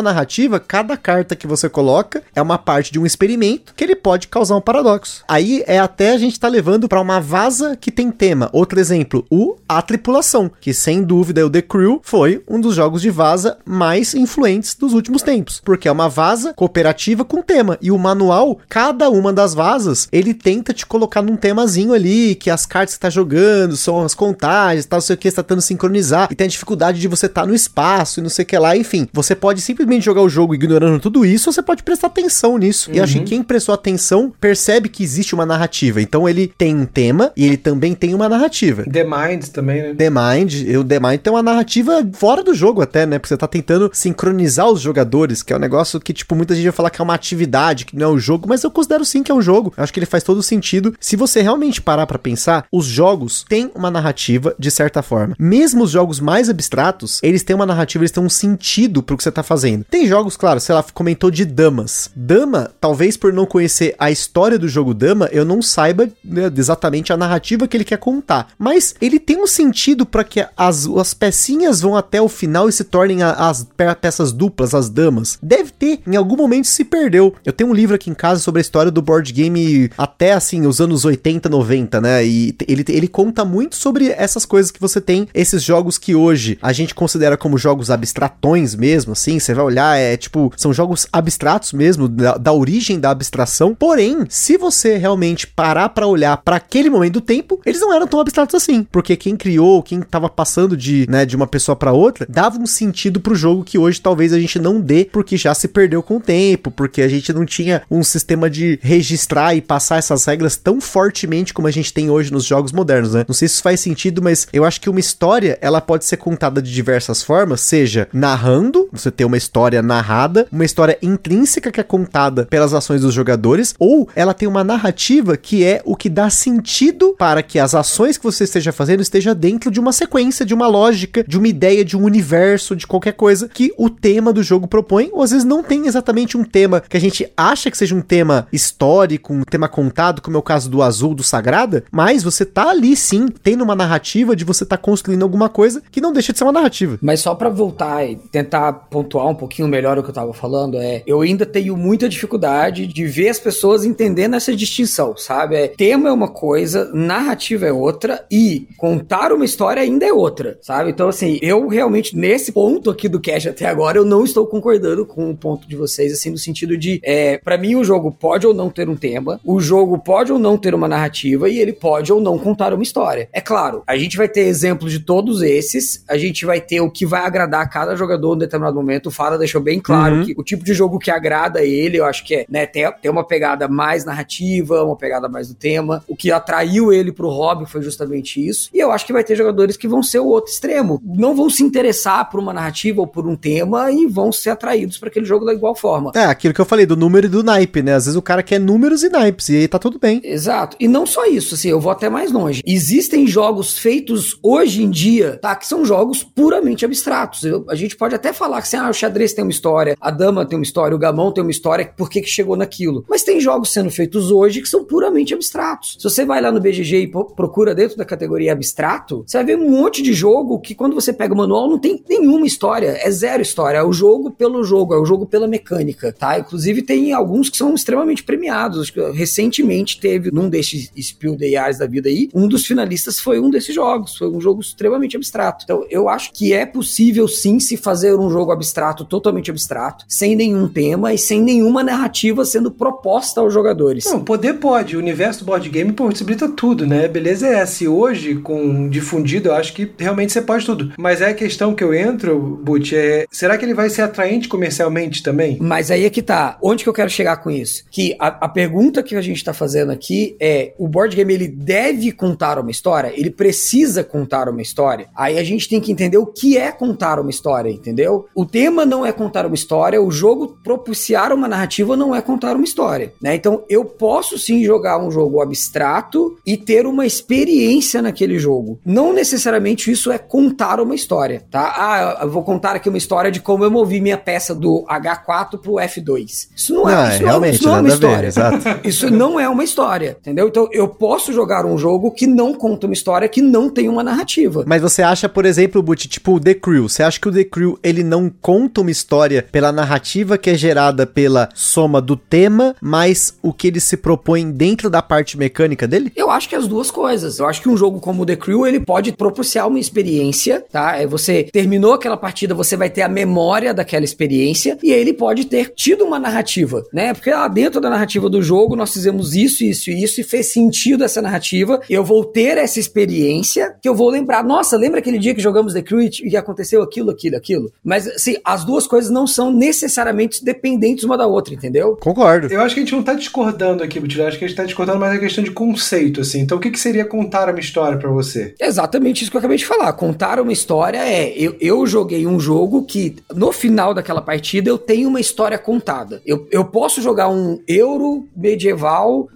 narrativa, cada carta que você coloca é uma parte de um experimento que ele pode causar um paradoxo. Aí é até a gente tá levando para uma vaza que tem tema. Outro exemplo, o A Tripulação, que sem dúvida o The Crew foi um dos jogos de vaza mais influentes dos últimos tempos, porque é uma vaza cooperativa com tema. E o manual, cada uma das vazas, ele tenta te colocar num temazinho ali, que as cartas que tá jogando são as contagens, tal, sei o que, está tentando sincronizar, e tem a dificuldade de você estar tá no espaço e não sei o que lá, enfim. Você pode simplesmente jogar o jogo ignorando tudo isso, ou você pode prestar atenção nisso. Uhum. E acho que uhum. quem prestou atenção percebe que existe uma narrativa. Então ele tem um tema e ele também tem uma narrativa. The Mind também, né? The Mind, o The Mind tem uma narrativa fora do jogo até, né? Porque você tá tentando sincronizar os jogadores, que é um negócio que, tipo, muita gente vai falar que é uma atividade, que não é um jogo, mas eu considero sim que é um jogo. Eu acho que ele faz todo sentido. Se você realmente parar para pensar, os jogos têm uma narrativa de certa forma. Mesmo os jogos mais abstratos, eles têm uma narrativa, eles têm um sentido pro que você tá fazendo. Tem jogos, claro, sei lá, comentou de damas. Dama, talvez por não conhecer a história do jogo Dama, eu não saiba né, exatamente a narrativa que ele quer contar. Mas ele tem um sentido para que as, as pecinhas vão até o final e se tornem a, as peças duplas, as damas. Deve ter, em algum momento se perdeu. Eu tenho um livro aqui em casa sobre a história do board game até assim, os anos 80, 90, né? E ele, ele conta muito sobre essas coisas que você tem, esses jogos que hoje a gente considera como jogos abstratões mesmo, assim. Você vai olhar, é tipo, são jogos abstratos mesmo, da, da origem da abstração. Porém, se você realmente parar para olhar para aquele momento do tempo, eles não eram tão abstratos assim. Porque quem criou, quem tava passando de, né, de uma pessoa para outra, dava um sentido pro jogo que hoje talvez a gente não dê, porque já se perdeu com o tempo, porque a gente não tinha um sistema de registrar e passar essas regras tão fortemente como a gente tem hoje nos jogos modernos, né? Não sei se isso faz sentido, mas eu acho que uma história, ela pode ser contada de diversas formas, seja narrando, você ter uma história narrada, uma história intrínseca que é contada pelas ações dos jogadores, ou ela tem uma narrativa que é o que dá sentido para que as ações que você esteja fazendo esteja dentro de uma sequência, de uma lógica, de uma ideia, de um universo, de qualquer coisa que o tema do jogo propõe, ou às vezes não tem exatamente um tema que a gente acha que seja um tema histórico com tema contado, como é o caso do Azul, do Sagrada, mas você tá ali sim, tendo uma narrativa de você tá construindo alguma coisa que não deixa de ser uma narrativa. Mas só para voltar e tentar pontuar um pouquinho melhor o que eu tava falando, é, eu ainda tenho muita dificuldade de ver as pessoas entendendo essa distinção, sabe? É, tema é uma coisa, narrativa é outra e contar uma história ainda é outra, sabe? Então assim, eu realmente nesse ponto aqui do cast até agora eu não estou concordando com o ponto de vocês assim no sentido de, é, para mim o jogo pode ou não ter um tema, o jogo pode ou não ter uma narrativa e ele pode ou não contar uma história. É claro, a gente vai ter exemplos de todos esses, a gente vai ter o que vai agradar a cada jogador em determinado momento. O Fara deixou bem claro uhum. que o tipo de jogo que agrada ele, eu acho que é, né, ter, ter uma pegada mais narrativa, uma pegada mais do tema. O que atraiu ele pro hobby foi justamente isso. E eu acho que vai ter jogadores que vão ser o outro extremo. Não vão se interessar por uma narrativa ou por um tema e vão ser atraídos para aquele jogo da igual forma. É, aquilo que eu falei do número e do naipe, né? Às vezes o cara quer e naipes e aí tá tudo bem. Exato. E não só isso, assim, eu vou até mais longe. Existem jogos feitos hoje em dia, tá? Que são jogos puramente abstratos. Eu, a gente pode até falar que assim, ah, o xadrez tem uma história, a dama tem uma história, o gamão tem uma história, por que, que chegou naquilo? Mas tem jogos sendo feitos hoje que são puramente abstratos. Se você vai lá no BGG e procura dentro da categoria abstrato, você vai ver um monte de jogo que quando você pega o manual não tem nenhuma história, é zero história, é o jogo pelo jogo, é o jogo pela mecânica, tá? Inclusive tem alguns que são extremamente premiados. Recentemente teve num desses Spiel the Years da vida aí, um dos finalistas foi um desses jogos, foi um jogo extremamente abstrato. Então eu acho que é possível sim se fazer um jogo abstrato, totalmente abstrato, sem nenhum tema e sem nenhuma narrativa sendo proposta aos jogadores. Não, poder pode. O universo do board game possibilita tudo, né? Beleza é essa. E hoje, com difundido, eu acho que realmente você pode tudo. Mas é a questão que eu entro, Butch, é será que ele vai ser atraente comercialmente também? Mas aí é que tá. Onde que eu quero chegar com isso? Que a, a pergunta que a gente tá fazendo aqui é: o board game ele deve contar uma história? Ele precisa contar uma história? Aí a gente tem que entender o que é contar uma história, entendeu? O tema não é contar uma história, o jogo propiciar uma narrativa não é contar uma história, né? Então eu posso sim jogar um jogo abstrato e ter uma experiência naquele jogo. Não necessariamente isso é contar uma história, tá? Ah, eu vou contar aqui uma história de como eu movi minha peça do H4 pro F2. Isso não, é, não, isso realmente, não, isso não é uma história. Ver, isso não é uma história, entendeu? Então eu posso jogar um jogo que não conta uma história, que não tem uma narrativa. Mas você acha, por exemplo, Butch, tipo o The Crew, você acha que o The Crew ele não conta uma história pela narrativa que é gerada pela soma do tema, mas o que ele se propõe dentro da parte mecânica dele? Eu acho que as duas coisas. Eu acho que um jogo como o The Crew, ele pode propiciar uma experiência, tá? É você terminou aquela partida, você vai ter a memória daquela experiência e ele pode ter tido uma narrativa, né? Porque lá dentro da narrativa do jogo nós fizemos isso, isso e isso e fez sentido essa narrativa. Eu vou ter essa experiência que eu vou lembrar. Nossa, lembra aquele dia que jogamos The Crew e aconteceu aquilo, aquilo, aquilo? Mas assim, as duas coisas não são necessariamente dependentes uma da outra, entendeu? Concordo. Eu acho que a gente não tá discordando aqui, Butilho. Acho que a gente tá discordando mais a questão de conceito, assim. Então, o que, que seria contar uma história para você? Exatamente isso que eu acabei de falar. Contar uma história é. Eu, eu joguei um jogo que, no final daquela partida, eu tenho uma história contada. Eu, eu posso jogar um euro medieval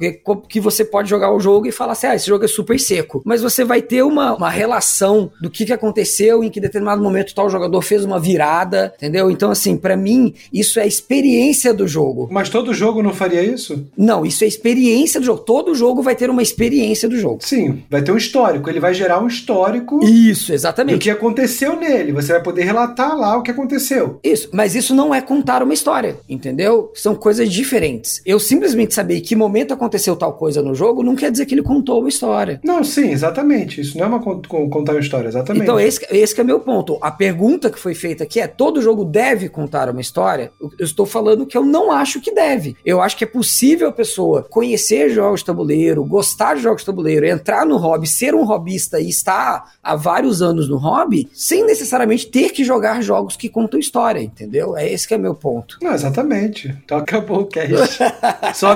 que você pode jogar o jogo e falar assim: ah, esse jogo é super seco. Mas você vai ter uma, uma relação do que, que aconteceu, em que determinado momento tal jogador fez uma virada, entendeu? Então, assim, para mim, isso é a experiência do jogo. Mas todo jogo não faria isso? Não, isso é experiência do jogo. Todo jogo vai ter uma experiência do jogo. Sim, vai ter um histórico. Ele vai gerar um histórico. Isso, exatamente. Do que aconteceu nele. Você vai poder relatar lá o que aconteceu. Isso, mas isso não é contar uma história, entendeu? São coisas diferentes. Eu simplesmente saber em que momento aconteceu tal coisa no jogo não quer dizer que ele contou uma história. Não, sim, exatamente. Isso não é uma contar uma história, exatamente. Então, esse, esse é meu ponto. A pergunta que foi feita aqui é: todo jogo deve contar uma história? Eu estou falando que eu não acho que deve. Eu acho que é possível a pessoa conhecer jogos de tabuleiro, gostar de jogos de tabuleiro, entrar no hobby, ser um hobbyista e estar há vários anos no hobby, sem necessariamente ter que jogar jogos que contam história, entendeu? É esse que é meu ponto. Não, exatamente. Então acabou o cast.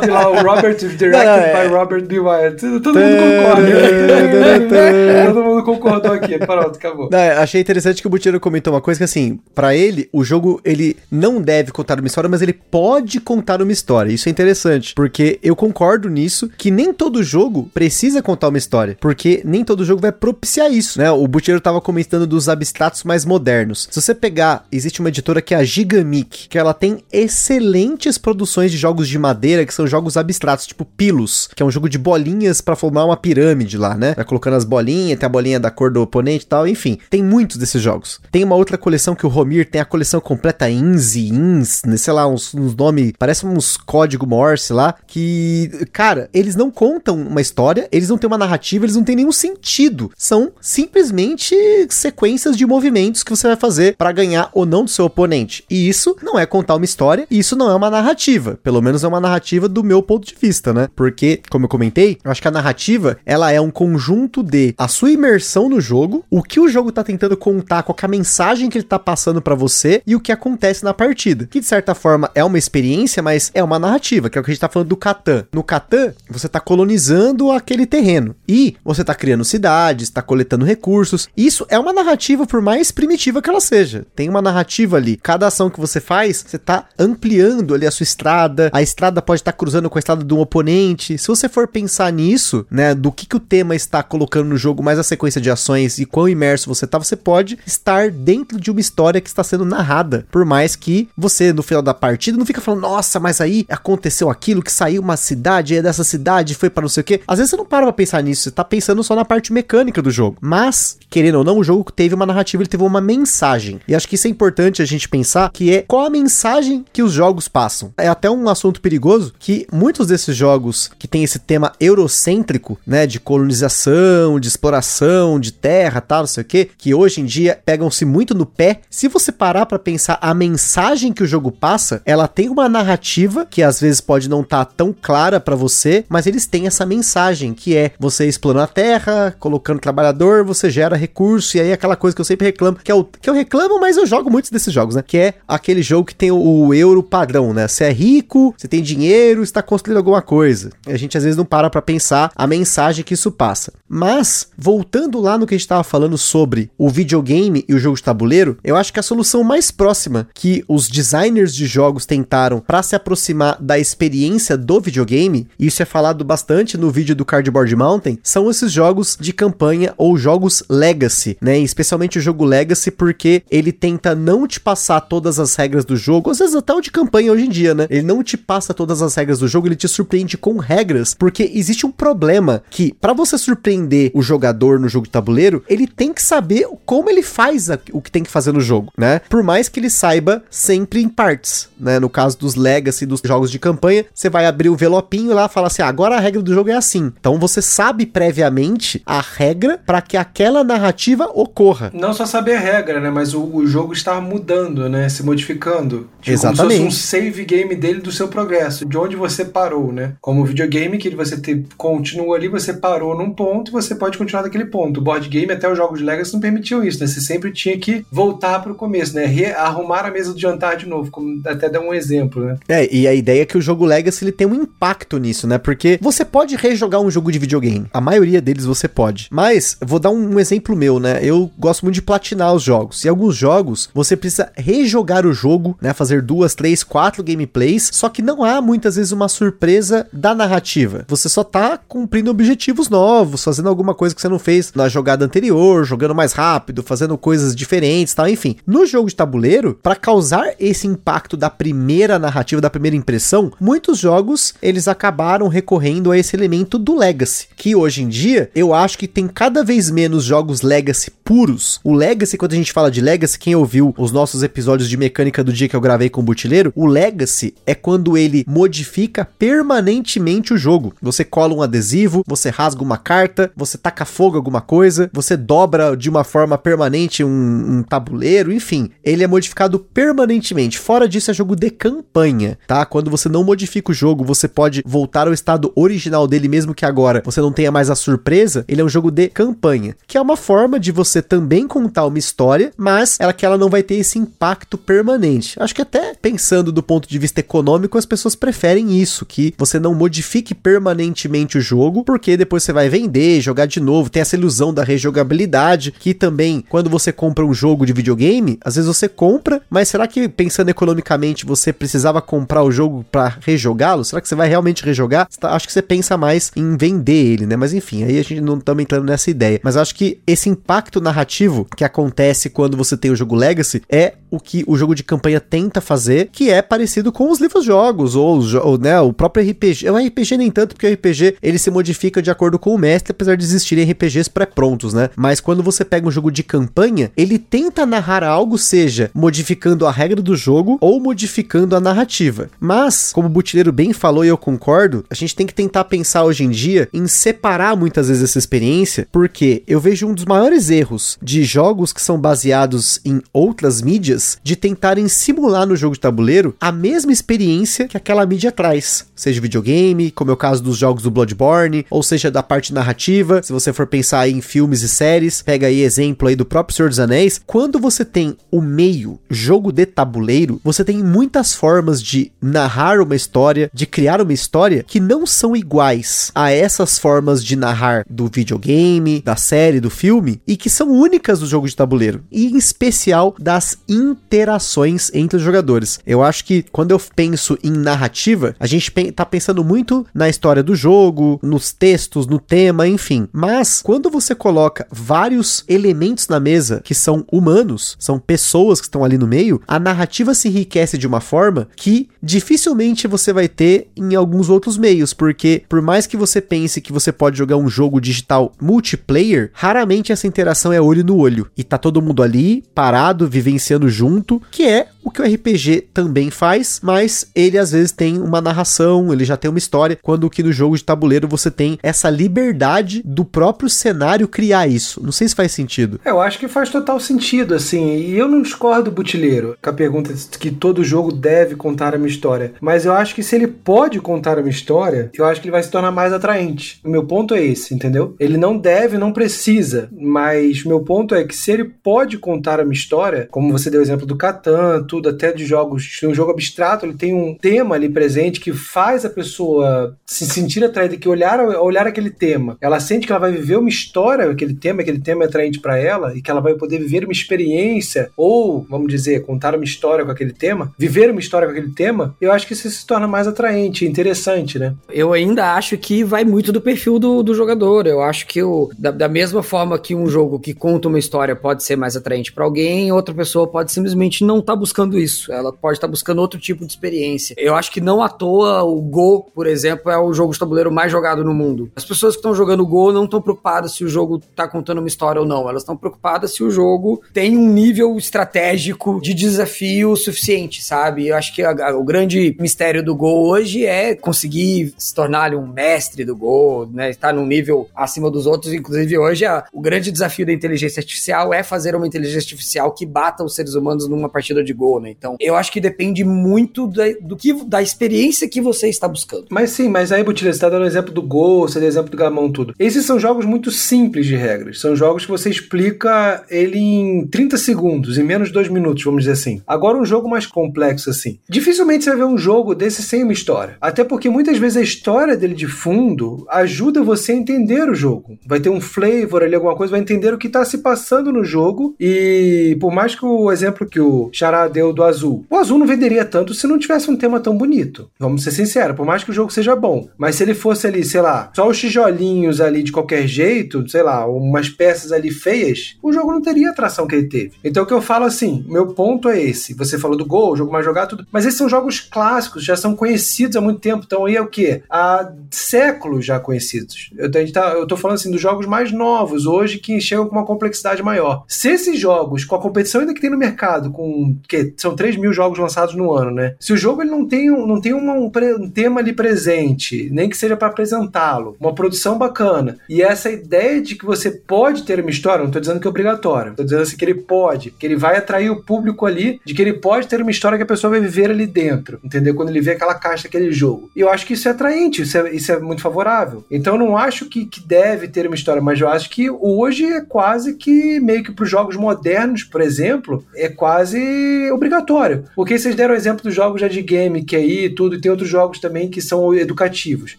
Sobe lá o Robert, (laughs) directed é... by Robert B. Wyatt. Todo mundo concorda. Todo mundo concordou aqui. Pronto, acabou. Não, achei interessante que o Butiro comentou uma coisa que, assim, para ele, o jogo, ele não deve contar uma história, mas ele pode contar uma história. Isso é interessante, porque eu concordo nisso, que nem todo jogo precisa contar uma história, porque nem todo jogo vai propiciar isso, né? O Butiro tava comentando dos abstratos mais modernos. Se você pegar, existe uma editora que é a Gigamic, que ela tem excelentes produções de jogos de madeira, que são jogos abstratos, tipo Pilos, que é um jogo de bolinhas para formar uma pirâmide lá, né? Vai colocando as bolinhas, tem a bolinha da cor do oponente e tal, enfim. Tem muitos desses jogos. Tem uma outra coleção que o Romir tem a coleção completa Ins e Ins, né? sei lá, uns, uns nomes, parece uns código Morse lá, que, cara, eles não contam uma história, eles não têm uma narrativa, eles não têm nenhum sentido. São simplesmente sequências de movimentos que você vai fazer para ganhar ou não do seu oponente. E isso não é contar uma história, isso não é uma narrativa. Pelo menos é uma narrativa do meu ponto de vista, né? Porque, como eu comentei, eu acho que a narrativa, ela é um conjunto de a sua imersão no jogo, o que o jogo tá tentando contar, qual é a mensagem que ele tá passando para você e o que acontece na partida. Que de certa forma é uma experiência, mas é uma narrativa, que é o que a gente tá falando do Catan. No Catan, você tá colonizando aquele terreno e você tá criando cidades, tá coletando recursos. Isso é uma narrativa por mais primitiva que ela seja. Tem uma narrativa ali. Cada ação que você faz, você tá ampliando ali a sua estrada. A estrada pode estar tá cruzando com a estrada de um oponente. Se você for pensar nisso, né, do que, que o tema está colocando no jogo, mais a sequência de ações e quão imerso você tá, você pode estar dentro de uma história que está sendo narrada. Por mais que você, no final da partida, não fica falando, nossa, mas aí aconteceu aquilo, que saiu uma cidade, e dessa cidade foi para não sei o que. Às vezes você não para pra pensar nisso, você tá pensando só na parte mecânica do jogo. Mas, querendo ou não, o jogo teve uma narrativa, ele teve uma mensagem. E acho que isso é importante a gente pensar, que é qual a mensagem que os jogos passam. É até um assunto perigoso que muitos desses jogos que tem esse tema eurocêntrico, né, de colonização, de exploração, de terra, tal, não sei o que, que hoje em dia pegam-se muito no pé. Se você parar para pensar a mensagem que o jogo passa, ela tem uma narrativa que às vezes pode não estar tá tão clara para você, mas eles têm essa mensagem que é você explorando a terra, colocando trabalhador, você gera recurso e aí aquela coisa que eu sempre reclamo, que é o que eu reclamo, mas eu jogo muitos desses jogos, né? Que é aquele jogo que tem o, o euro padrão, né? Você é rico, você tem dinheiro, está construindo alguma coisa. A gente às vezes não para para pensar a mensagem que isso passa. Mas voltando lá no que a gente estava falando sobre o videogame e o jogo de tabuleiro, eu acho que a solução mais próxima que os designers de jogos tentaram para se aproximar da experiência do videogame, isso é falado bastante no vídeo do Cardboard Mountain, são esses jogos de campanha ou jogos Legacy, né? Especialmente o jogo Legacy, porque ele tenta não te passar todas as regras do jogo, às vezes até o de campanha hoje em dia, né? Ele não te passa todas as regras do jogo, ele te surpreende com regras, porque existe um problema que, para você surpreender o jogador no jogo de tabuleiro, ele tem que saber como ele faz o que tem que fazer no jogo, né? Por mais que ele saiba sempre em partes, né? No caso dos Legacy, dos jogos de campanha, você vai abrir o envelopinho lá e fala assim: ah, agora a regra do jogo é assim. Então você sabe previamente a regra para que aquela narrativa ocorra. Não só saber a regra, né? Mas o, o jogo está mudando, né? Se modificando. Tipo, Exatamente. Como se fosse um save game dele do seu progresso, de onde você parou, né? Como o videogame que você te, continua ali, você parou num ponto e você pode continuar daquele ponto. O board game, até os jogos de Legacy não permitiam isso, né? Você sempre tinha que voltar para o começo, né? Re arrumar a mesa do jantar de novo, como até dar um exemplo, né? É, e a ideia é que o jogo Legacy ele tem um impacto nisso, né? Porque você pode rejogar um jogo de videogame. A maioria deles você pode. Mas, vou dar um exemplo meu, né? Eu gosto muito de platinar os jogos. E alguns jogos, você precisa rejogar o jogo, né? Fazer duas, três, quatro gameplays. Só que não há muitas vezes uma surpresa da narrativa. Você só tá cumprindo objetivos novos, fazendo alguma coisa que você não fez na jogada anterior, jogando mais rápido, fazendo coisas diferentes, tal, enfim. No jogo de tabuleiro, para causar esse impacto da primeira narrativa, da primeira impressão, muitos jogos eles acabaram recorrendo a esse elemento do legacy, que hoje em dia eu acho que tem cada vez menos jogos legacy puros. O legacy, quando a gente fala de legacy, quem ouviu os nossos episódios de mecânica do dia que eu gravei com o Butileiro, o legacy é quando ele modifica permanentemente o jogo. Você cola um adesivo, você rasga uma carta, você taca fogo alguma coisa, você dobra de uma forma permanente um, um tabuleiro, enfim, ele é modificado permanentemente. Fora disso, é jogo de campanha, tá? Quando você não modifica o jogo, você pode voltar ao estado original dele, mesmo que agora você não tenha mais a surpresa. Ele é um jogo de campanha, que é uma forma de você também contar uma história, mas ela que ela não vai ter esse impacto permanente. Acho que até pensando do ponto de vista econômico, as pessoas preferem isso, que você não modifique permanentemente o jogo, porque depois você vai vender, jogar de novo, tem essa ilusão da rejogabilidade, que também quando você compra um jogo de videogame, às vezes você compra, mas será que pensando economicamente você precisava comprar o jogo para rejogá-lo? Será que você vai realmente rejogar? Tá, acho que você pensa mais em vender ele, né? Mas enfim, aí a gente não estamos entrando nessa ideia. Mas acho que esse impacto narrativo que acontece quando você tem o jogo Legacy é o que o jogo de campanha tenta fazer, que é parecido com os livros-jogos, ou, ou né? O próprio RPG. O RPG nem tanto, porque o RPG ele se modifica de acordo com o mestre, apesar de existirem RPGs pré-prontos, né? Mas quando você pega um jogo de campanha, ele tenta narrar algo, seja modificando a regra do jogo ou modificando a narrativa. Mas, como o Butileiro bem falou e eu concordo, a gente tem que tentar pensar hoje em dia em separar muitas vezes essa experiência, porque eu vejo um dos maiores erros de jogos que são baseados em outras mídias de tentarem simular no jogo de tabuleiro a mesma experiência que aquela mídia traz, seja videogame, como é o caso dos jogos do Bloodborne, ou seja da parte narrativa, se você for pensar em filmes e séries, pega aí exemplo aí do próprio Senhor dos Anéis, quando você tem o meio jogo de tabuleiro, você tem muitas formas de narrar uma história, de criar uma história que não são iguais a essas formas de narrar do videogame, da série, do filme, e que são únicas do jogo de tabuleiro, e em especial das interações entre os jogadores. Eu acho que quando eu penso em narrativa, a gente tá pensando muito na história do jogo, nos textos, no tema, enfim. Mas quando você coloca vários elementos na mesa que são humanos, são pessoas que estão ali no meio, a narrativa se enriquece de uma forma que dificilmente você vai ter em alguns outros meios, porque por mais que você pense que você pode jogar um jogo digital multiplayer, raramente essa interação é olho no olho e tá todo mundo ali parado, vivenciando junto, que é o que o RPG também faz, mas ele às vezes tem uma narração, ele já tem uma história, quando que no jogo de tabuleiro você tem essa liberdade do próprio cenário criar isso. Não sei se faz sentido. Eu acho que faz total sentido, assim, e eu não discordo, Butileiro, com a pergunta que todo jogo deve contar a minha história, mas eu acho que se ele pode contar a minha história, eu acho que ele vai se tornar mais atraente. O meu ponto é esse, entendeu? Ele não deve, não precisa, mas meu ponto é que se ele pode contar a minha história, como você deu o exemplo do Catan, tudo, até de jogos, um jogo abstrato, ele tem um tema ali presente que faz a pessoa se sentir atraída, que olhar, olhar aquele tema, ela sente que ela vai viver uma história, aquele tema, aquele tema é atraente para ela e que ela vai poder viver uma experiência ou, vamos dizer, contar uma história com aquele tema, viver uma história com aquele tema, eu acho que isso se torna mais atraente, interessante, né? Eu ainda acho que vai muito do perfil do, do jogador. Eu acho que o, da, da mesma forma que um jogo que conta uma história pode ser mais atraente para alguém, outra pessoa pode simplesmente não estar tá buscando isso, ela pode estar buscando outro tipo de experiência. Eu acho que não à toa o Go, por exemplo, é o jogo de tabuleiro mais jogado no mundo. As pessoas que estão jogando Go não estão preocupadas se o jogo está contando uma história ou não, elas estão preocupadas se o jogo tem um nível estratégico de desafio suficiente, sabe? Eu acho que a, a, o grande mistério do Go hoje é conseguir se tornar um mestre do Go, né? Estar num nível acima dos outros. Inclusive, hoje a, o grande desafio da inteligência artificial é fazer uma inteligência artificial que bata os seres humanos numa partida de Go né? Então, eu acho que depende muito do que, da experiência que você está buscando. Mas sim, mas aí, Butila, você está dando exemplo do Go, você dá exemplo do Gamão, tudo. Esses são jogos muito simples de regras. São jogos que você explica ele em 30 segundos, em menos de 2 minutos, vamos dizer assim. Agora, um jogo mais complexo, assim. Dificilmente você vai ver um jogo desse sem uma história. Até porque muitas vezes a história dele de fundo ajuda você a entender o jogo. Vai ter um flavor ali, alguma coisa, vai entender o que está se passando no jogo. E por mais que o exemplo que o Chará deu do azul. O azul não venderia tanto se não tivesse um tema tão bonito. Vamos ser sinceros, por mais que o jogo seja bom. Mas se ele fosse ali, sei lá, só os tijolinhos ali de qualquer jeito, sei lá, umas peças ali feias, o jogo não teria a atração que ele teve. Então o que eu falo assim, meu ponto é esse. Você falou do Gol, jogo mais jogado, tudo. Mas esses são jogos clássicos, já são conhecidos há muito tempo. Então aí é o quê? Há séculos já conhecidos. Eu, tá, eu tô falando assim dos jogos mais novos hoje que chegam com uma complexidade maior. Se esses jogos, com a competição ainda que tem no mercado, com que são 3 mil jogos lançados no ano, né? Se o jogo ele não tem, não tem uma, um, um tema ali presente, nem que seja para apresentá-lo, uma produção bacana, e essa ideia de que você pode ter uma história, não tô dizendo que é obrigatório, tô dizendo assim que ele pode, que ele vai atrair o público ali, de que ele pode ter uma história que a pessoa vai viver ali dentro, entendeu? Quando ele vê aquela caixa daquele jogo. E eu acho que isso é atraente, isso é, isso é muito favorável. Então eu não acho que, que deve ter uma história, mas eu acho que hoje é quase que meio que para os jogos modernos, por exemplo, é quase obrigatório. Porque vocês deram o exemplo dos jogos já de game, que aí tudo, tem outros jogos também que são educativos.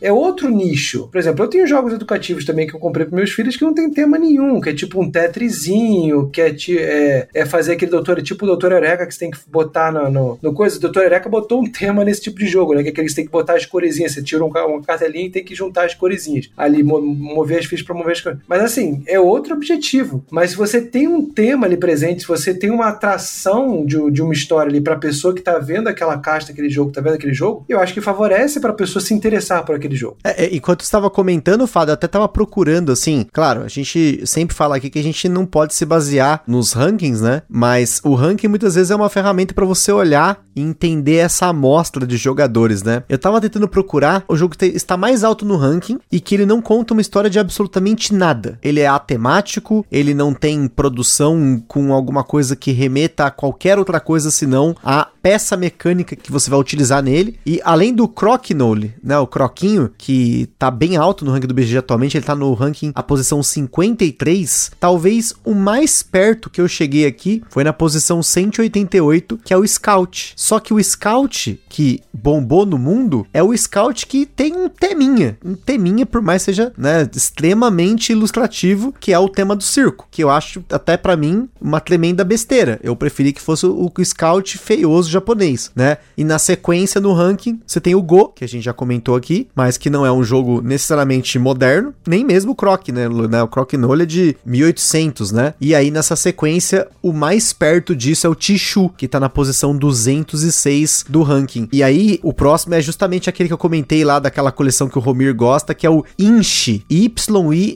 É outro nicho. Por exemplo, eu tenho jogos educativos também que eu comprei para meus filhos que não tem tema nenhum, que é tipo um tetrizinho, que é, é, é fazer aquele doutor, tipo o Doutor Eureka que você tem que botar no, no, no coisa. O Doutor Eureka botou um tema nesse tipo de jogo, né? Que é aquele que você tem que botar as coresinhas. Você tira um, uma cartelinha e tem que juntar as coresinhas. Ali, mover as fichas para mover as coisas. Mas assim, é outro objetivo. Mas se você tem um tema ali presente, se você tem uma atração de, de uma história ali pra pessoa que tá vendo aquela caixa daquele jogo, tá vendo aquele jogo, eu acho que favorece pra pessoa se interessar por aquele jogo. É, é, enquanto estava comentando, Fábio, eu até tava procurando, assim, claro, a gente sempre fala aqui que a gente não pode se basear nos rankings, né? Mas o ranking muitas vezes é uma ferramenta para você olhar e entender essa amostra de jogadores, né? Eu tava tentando procurar o jogo que está mais alto no ranking e que ele não conta uma história de absolutamente nada. Ele é atemático, ele não tem produção com alguma coisa que remeta a qualquer outra coisa senão a peça mecânica que você vai utilizar nele. E além do Crokinole, né, o Croquinho, que tá bem alto no ranking do BG atualmente, ele tá no ranking a posição 53, talvez o mais perto que eu cheguei aqui foi na posição 188, que é o Scout. Só que o Scout que bombou no mundo é o Scout que tem um teminha, um teminha por mais seja, né, extremamente ilustrativo, que é o tema do circo, que eu acho até para mim uma tremenda besteira. Eu preferi que fosse o Scout feioso japonês, né? E na sequência no ranking, você tem o Go, que a gente já comentou aqui, mas que não é um jogo necessariamente moderno, nem mesmo o Croc, né? O Croc Nole é de 1800, né? E aí nessa sequência, o mais perto disso é o Tishu, que tá na posição 206 do ranking. E aí o próximo é justamente aquele que eu comentei lá daquela coleção que o Romir gosta, que é o Insh, Y-I-N-S-H.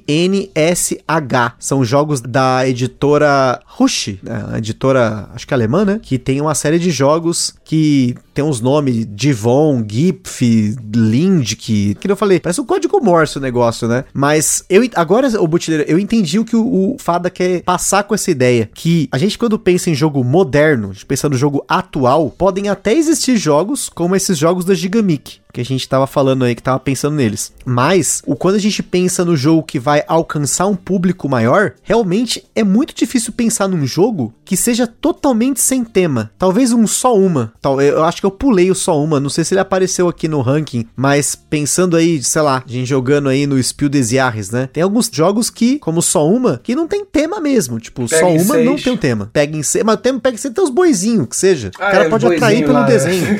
São jogos da editora Rush, né? editora, acho que alemã, né? Que tem uma série de jogos que tem uns nomes Divon, Gipf, Lind, que, eu falei, parece um código Morse o negócio, né? Mas eu agora, o Butileiro, eu entendi o que o, o Fada quer passar com essa ideia, que a gente quando pensa em jogo moderno, pensando no jogo atual, podem até existir jogos como esses jogos da Gigamic, que a gente tava falando aí, que tava pensando neles. Mas, o quando a gente pensa no jogo que vai alcançar um público maior, realmente é muito difícil pensar num jogo que seja totalmente sem tema. Talvez um só uma. Eu acho que eu pulei o só uma, não sei se ele apareceu aqui no ranking, mas pensando aí, sei lá, a gente jogando aí no Spiel des Jahres, né? Tem alguns jogos que, como só uma, que não tem tema mesmo. Tipo, pega só uma seis. não tem um tema. Pega em C, mas o tema pega em C tem os boizinhos, que seja. Ah, o cara é, pode atrair pelo lá, desenho. (laughs)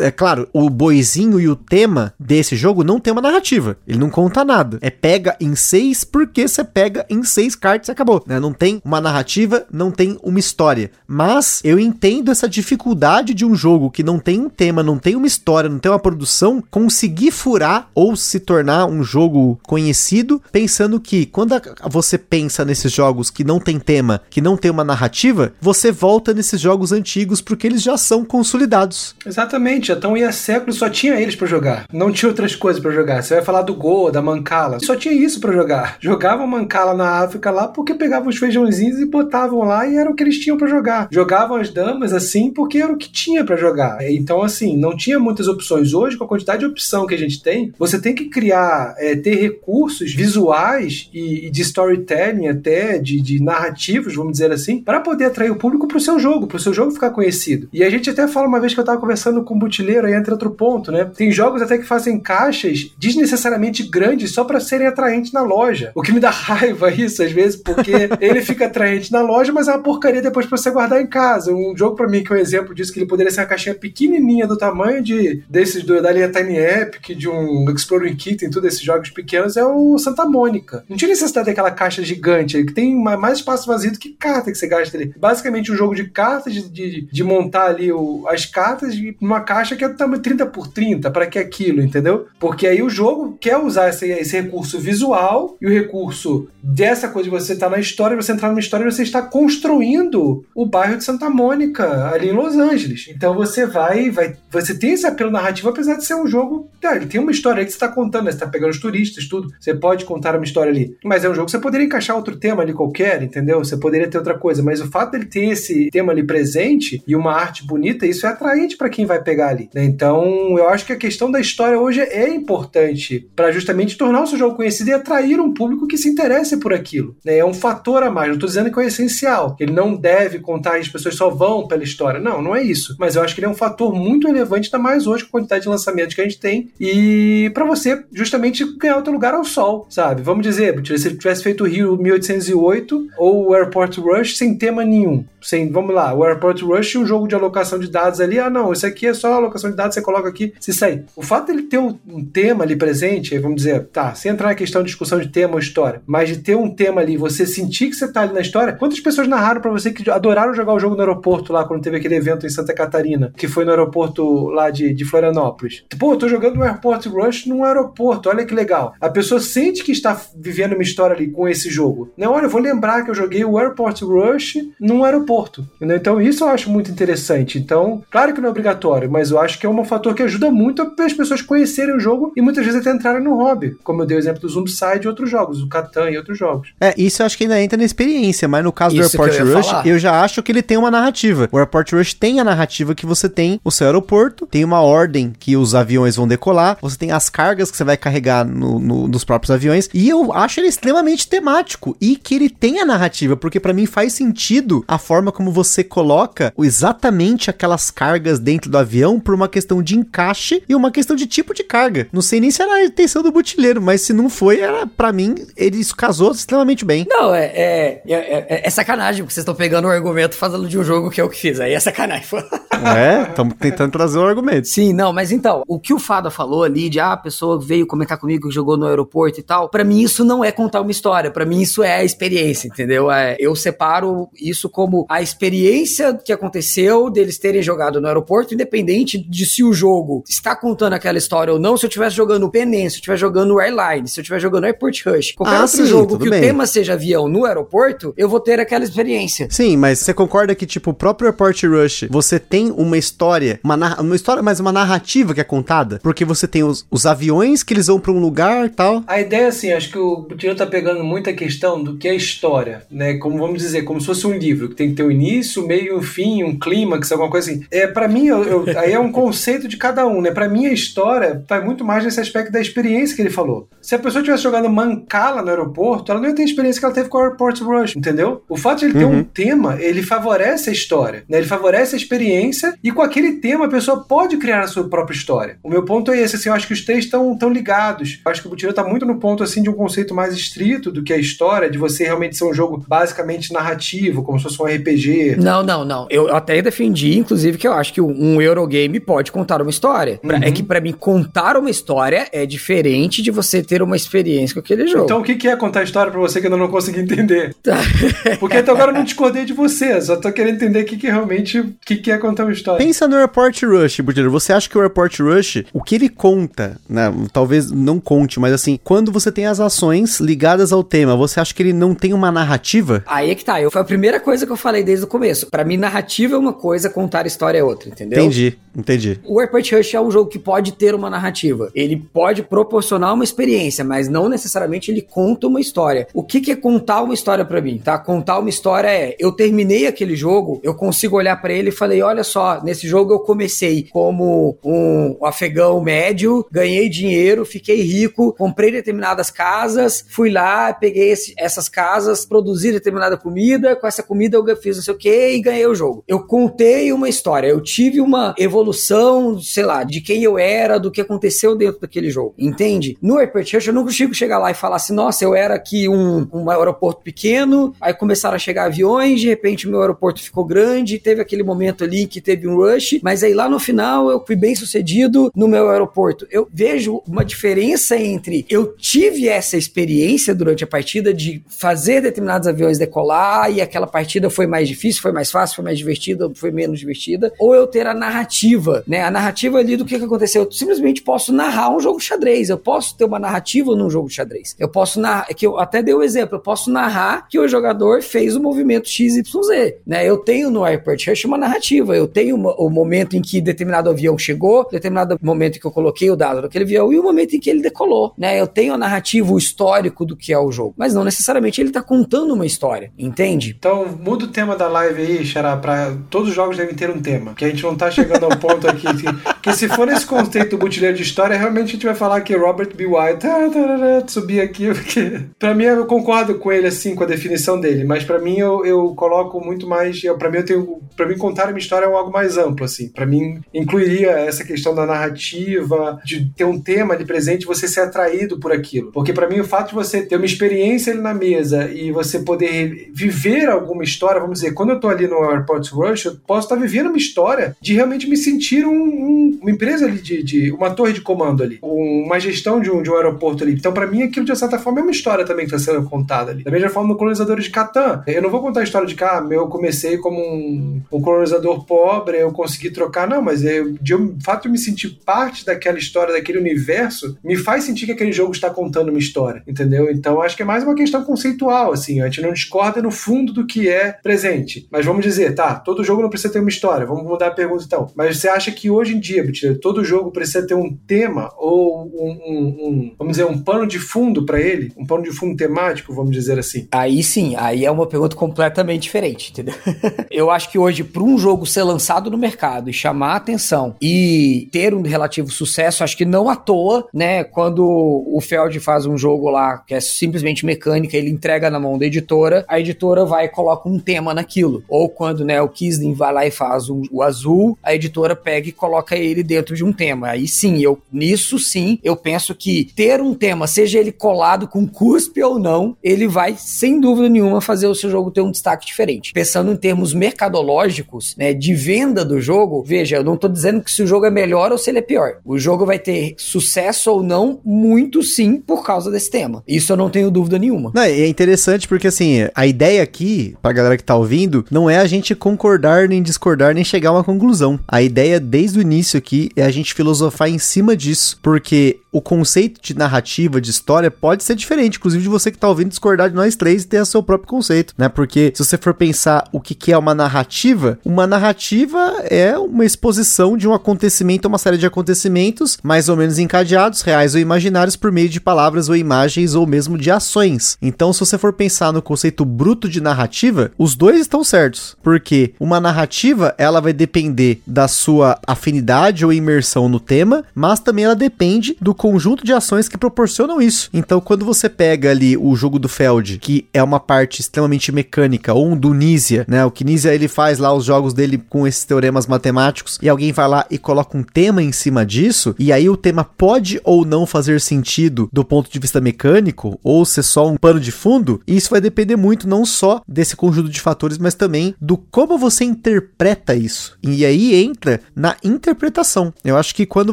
É. é claro, o boizinho e o tema desse jogo não tem uma narrativa. Ele não conta nada. É pega em seis porque você pega em seis cartas e acabou. Né? Não tem uma narrativa, não tem uma história. Mas eu entendo essa dificuldade de um jogo que não tem um tema, não tem uma história, não tem uma produção, conseguir furar ou se tornar um jogo conhecido, pensando que quando você pensa nesses jogos que não tem tema, que não tem uma narrativa, você volta nesses jogos antigos porque eles já são consolidados. Exatamente, então ia séculos só tinha eles para jogar. Não tinha outras coisas para jogar. Você vai falar do Go, da Mancala. Só tinha isso para jogar. (laughs) Jogavam Mancala na África lá porque pegavam os feijãozinhos e botavam lá e era o que eles tinham para jogar. Jogavam as damas assim porque era o que tinha para jogar. Então, assim, não tinha muitas opções. Hoje, com a quantidade de opção que a gente tem, você tem que criar, é, ter recursos visuais e, e, de storytelling até, de, de narrativos, vamos dizer assim, para poder atrair o público para o seu jogo, para o seu jogo ficar conhecido. E a gente até fala uma vez que eu estava conversando com o Butileiro, aí entra outro ponto, né? Tem tem jogos até que fazem caixas desnecessariamente grandes só para serem atraentes na loja. O que me dá (laughs) raiva isso às vezes, porque ele fica atraente na loja, mas é uma porcaria depois para você guardar em casa. Um jogo para mim que é um exemplo disso que ele poderia ser uma caixinha pequenininha do tamanho de desses do, da linha Tiny Epic, de um Exploring Kit, tudo esses jogos pequenos, é o Santa Mônica. Não tinha necessidade daquela caixa gigante, que tem mais espaço vazio do que carta que você gasta ali. Basicamente um jogo de cartas, de, de, de montar ali o, as cartas numa caixa que é tamanho 30 por 30 para que aquilo, entendeu? Porque aí o jogo quer usar esse, esse recurso visual e o recurso dessa coisa de você estar tá na história, você entrar numa história, você está construindo o bairro de Santa Mônica, ali em Los Angeles. Então você vai, vai você tem esse apelo narrativo, apesar de ser um jogo. Tá, ele tem uma história que você está contando, né? Você está pegando os turistas, tudo. Você pode contar uma história ali. Mas é um jogo que você poderia encaixar outro tema ali qualquer, entendeu? Você poderia ter outra coisa. Mas o fato dele ter esse tema ali presente e uma arte bonita, isso é atraente para quem vai pegar ali. Né? Então eu acho que a questão da história hoje é importante para justamente tornar o seu jogo conhecido e atrair um público que se interesse por aquilo. Né? É um fator a mais. Não estou dizendo que é essencial. Ele não deve contar e as pessoas só vão pela história. Não, não é isso. Mas eu acho que ele é um fator muito relevante, ainda mais hoje com a quantidade de lançamentos que a gente tem. E para você justamente ganhar outro lugar ao sol, sabe? Vamos dizer, se você tivesse feito o Rio 1808 ou o Airport Rush sem tema nenhum. Sem, vamos lá, o Airport Rush e um jogo de alocação de dados ali. Ah, não, isso aqui é só alocação de dados, você coloca aqui, se sai O fato dele ter um, tema ali presente, vamos dizer, tá, sem entrar na questão de discussão de tema ou história, mas de ter um tema ali, você sentir que você tá ali na história. Quantas pessoas narraram para você que adoraram jogar o jogo no aeroporto lá, quando teve aquele evento em Santa Catarina, que foi no aeroporto lá de, de Florianópolis? Pô, eu tô jogando no Airport Rush num aeroporto, olha que legal. A pessoa sente que está vivendo uma história ali com esse jogo. Não, olha, eu vou lembrar que eu joguei o Airport Rush num aeroporto. Então isso eu acho muito interessante. Então, claro que não é obrigatório, mas eu acho que é um fator que ajuda muito as pessoas conhecerem o jogo e muitas vezes até entrarem no hobby. Como eu dei o exemplo do Zombicide e outros jogos, o Catan e outros jogos. É, isso eu acho que ainda entra na experiência, mas no caso Isso do Airport eu Rush, falar. eu já acho que ele tem uma narrativa. O Airport Rush tem a narrativa que você tem o seu aeroporto, tem uma ordem que os aviões vão decolar, você tem as cargas que você vai carregar no- no- nos próprios aviões, e eu acho ele extremamente temático e que ele tem a narrativa, porque pra mim faz sentido a forma como você coloca exatamente aquelas cargas dentro do avião por uma questão de encaixe e uma questão de tipo de carga. Não sei nem se era a intenção do butileiro, mas se não foi, era para mim ele casou extremamente bem. Não, é, é, é, é- é sacanagem, porque vocês estão pegando o argumento fazendo de um jogo que eu que fiz. Aí é sacanagem. (laughs) É, estamos tentando trazer um argumento. Sim, não, mas então, o que o Fada falou ali de ah, a pessoa veio comentar comigo que jogou no aeroporto e tal, pra mim isso não é contar uma história, pra mim isso é a experiência, entendeu? É, eu separo isso como a experiência que aconteceu deles terem jogado no aeroporto, independente de se o jogo está contando aquela história ou não, se eu estivesse jogando o Penem, se eu estivesse jogando o Airline, se eu estivesse jogando Airport Rush, qualquer Ah, outro sim, jogo que bem. o tema seja avião no aeroporto, eu vou ter aquela experiência. Sim, mas você concorda que, tipo, o próprio Airport Rush, você tem uma história, uma, narra- uma história, mas uma narrativa que é contada? Porque você tem os, os aviões que eles vão pra um lugar e tal. A ideia, assim, acho que o Tiro tá pegando muita questão do que é história, né? Como vamos dizer, como se fosse um livro, que tem que ter um início, meio, um fim, um clímax, alguma coisa assim. É, para mim, eu, eu- aí é um conceito de cada um, né? Pra mim, a história vai muito mais nesse aspecto da experiência que ele falou. Se a pessoa tivesse jogando Mancala no aeroporto, ela não ia ter a experiência que ela teve com o Airport Rush, entendeu? O fato de ele ter um tema, ele favorece a história, né? Ele favorece a experiência e com aquele tema a pessoa pode criar a sua própria história. O meu ponto é esse, assim, eu acho que os três estão tão ligados. Eu acho que o Butiro tá muito no ponto, assim, de um conceito mais estrito do que a história, de você realmente ser um jogo basicamente narrativo, como se fosse um RPG. Não, não, não. Eu até defendi, inclusive, que eu acho que um Eurogame pode contar uma história. Pra- É que pra mim, contar uma história é diferente de você ter uma experiência com aquele jogo. Então, o que é contar a história pra você que eu ainda não consegui entender? (laughs) Porque até agora eu não discordei de você, só tô querendo entender o que que realmente, o que que é contar uma história. Pensa no Airport Rush, Butler. Você acha que o Airport Rush, o que ele conta, né? Talvez não conte, mas assim, quando você tem as ações ligadas ao tema, você acha que ele não tem uma narrativa? Aí é que tá. Eu, foi a primeira coisa que eu falei desde o começo. Pra mim, narrativa é uma coisa, contar história é outra, entendeu? Entendi, entendi. O Airport Rush é um jogo que pode ter uma narrativa. Ele pode proporcionar uma experiência, mas não necessariamente ele conta uma história. O que, que é contar uma história pra mim, tá? Contar uma história é, eu terminei aquele jogo, eu consigo olhar pra ele e falei, olha só, nesse jogo eu comecei como um afegão médio, ganhei dinheiro, fiquei rico, comprei determinadas casas, fui lá, peguei esse- essas casas, produzi determinada comida, com essa comida eu fiz não sei o que e ganhei o jogo. Eu contei uma história, eu tive uma evolução, sei lá, de quem eu era, do que aconteceu dentro daquele jogo, entende? No Rush eu não consigo chegar lá e falar assim, nossa, eu era aqui um, um aeroporto pequeno, aí começaram a chegar aviões, de repente meu aeroporto ficou grande, teve aquele momento ali que teve um rush, mas aí lá no final eu fui bem sucedido no meu aeroporto. Eu vejo uma diferença entre eu tive essa experiência durante a partida de fazer determinados aviões decolar e aquela partida foi mais difícil, foi mais fácil, foi mais divertida, foi menos divertida, ou eu ter a narrativa, né? A narrativa ali do que, que aconteceu. Eu simplesmente posso narrar um jogo de xadrez, eu posso ter uma narrativa num jogo de xadrez. Eu posso narrar, que eu até dei o exemplo, eu posso narrar que o jogador fez o movimento XYZ, né? Eu tenho no Airport Rush uma narrativa, eu tenho uma- o momento em que determinado avião chegou, determinado momento em que eu coloquei o dado daquele avião e o momento em que ele decolou, né? Eu tenho a narrativa, o histórico do que é o jogo, mas não necessariamente ele tá contando uma história, entende? Então, muda o tema da live aí, Xará, pra... Todos os jogos devem ter um tema. Que a gente não tá chegando ao ponto aqui. Que, que se for esse conceito do butileiro de história, realmente a gente vai falar que Robert B. White tá, tarará, subir aqui, porque... Pra mim, eu concordo com ele, assim, com a definição dele. Mas pra mim, eu, eu coloco muito mais... Pra mim, eu tenho... Pra mim, contar uma história é algo mais amplo, assim. Pra mim, incluiria essa questão da narrativa, de ter um tema ali presente você ser atraído por aquilo. Porque pra mim, o fato de você ter uma experiência ali na mesa e você poder viver alguma história, vamos dizer, quando eu tô ali no Airport Rush, eu posso estar vivendo uma história de realmente me sentir um um, uma empresa ali de, de, uma torre de comando ali, uma gestão de um, de um aeroporto ali. Então, para mim, aquilo de certa forma é uma história também que está sendo contada ali. Da mesma forma, no colonizador de Catan, eu não vou contar a história de cá, ah, eu comecei como um, um colonizador pobre, eu consegui trocar, não, mas eu, de, o fato eu me sentir parte daquela história, daquele universo, me faz sentir que aquele jogo está contando uma história, entendeu? Então, acho que é mais uma questão conceitual, assim, a gente não discorda no fundo do que é presente. Mas vamos dizer, tá, todo jogo não precisa ter uma história, vamos mudar a pergunta então. Mas você acha que hoje em dia, todo jogo precisa ter um tema ou um, um, um vamos dizer, um pano de fundo para ele? Um pano de fundo temático, vamos dizer assim? Aí sim, aí é uma pergunta completamente diferente, entendeu? (laughs) Eu acho que hoje, para um jogo ser lançado no mercado e chamar a atenção e ter um relativo sucesso, acho que não à toa, né? Quando o Feld faz um jogo lá que é simplesmente mecânica, ele entrega na mão da editora, a editora vai e coloca um tema naquilo. Ou quando né, o Kisling vai lá e faz um, o azul, a editora pega e coloca ele dentro de um tema. Aí sim, eu nisso sim, eu penso que ter um tema, seja ele colado com cuspe ou não, ele vai, sem dúvida nenhuma, fazer o seu jogo ter um destaque diferente. Pensando em termos mercadológicos, né, de venda do jogo, veja, eu não tô dizendo que se o jogo é melhor ou se ele é pior. O jogo vai ter sucesso ou não, muito sim, por causa desse tema. Isso eu não tenho dúvida nenhuma. Não, é interessante porque, assim, a ideia aqui, pra galera que tá ouvindo, não é a gente concordar nem discordar nem chegar a uma conclusão. A ideia desde o início aqui é a gente filosofar em cima disso, porque o conceito de narrativa, de história, pode ser diferente, inclusive de você que tá ouvindo discordar de nós três e ter seu próprio conceito, né? Porque se você for pensar o que, que é uma narrativa, uma narrativa é uma exposição de um acontecimento, uma série de acontecimentos, mais ou menos encadeados, reais ou imaginários, por meio de palavras ou imagens ou mesmo de ações. Então, se você for pensar no conceito bruto de narrativa, os dois estão certos, porque uma narrativa ela vai depender da sua afinidade ou imersão no tema, mas também ela depende do conjunto de ações que proporcionam isso. Então, quando você pega ali o jogo do Feld, que é uma parte extremamente mecânica, ou um do Nisia, né? O que ele faz lá os jogos dele com esses teoremas matemáticos, e alguém vai lá e coloca um tema em cima disso, e aí o tema pode ou não fazer sentido do ponto de vista mecânico, ou ser só um pano de fundo, isso vai depender muito não só desse conjunto de fatores, mas também do como você interpreta isso. E aí entra na interpretação. Eu acho que quando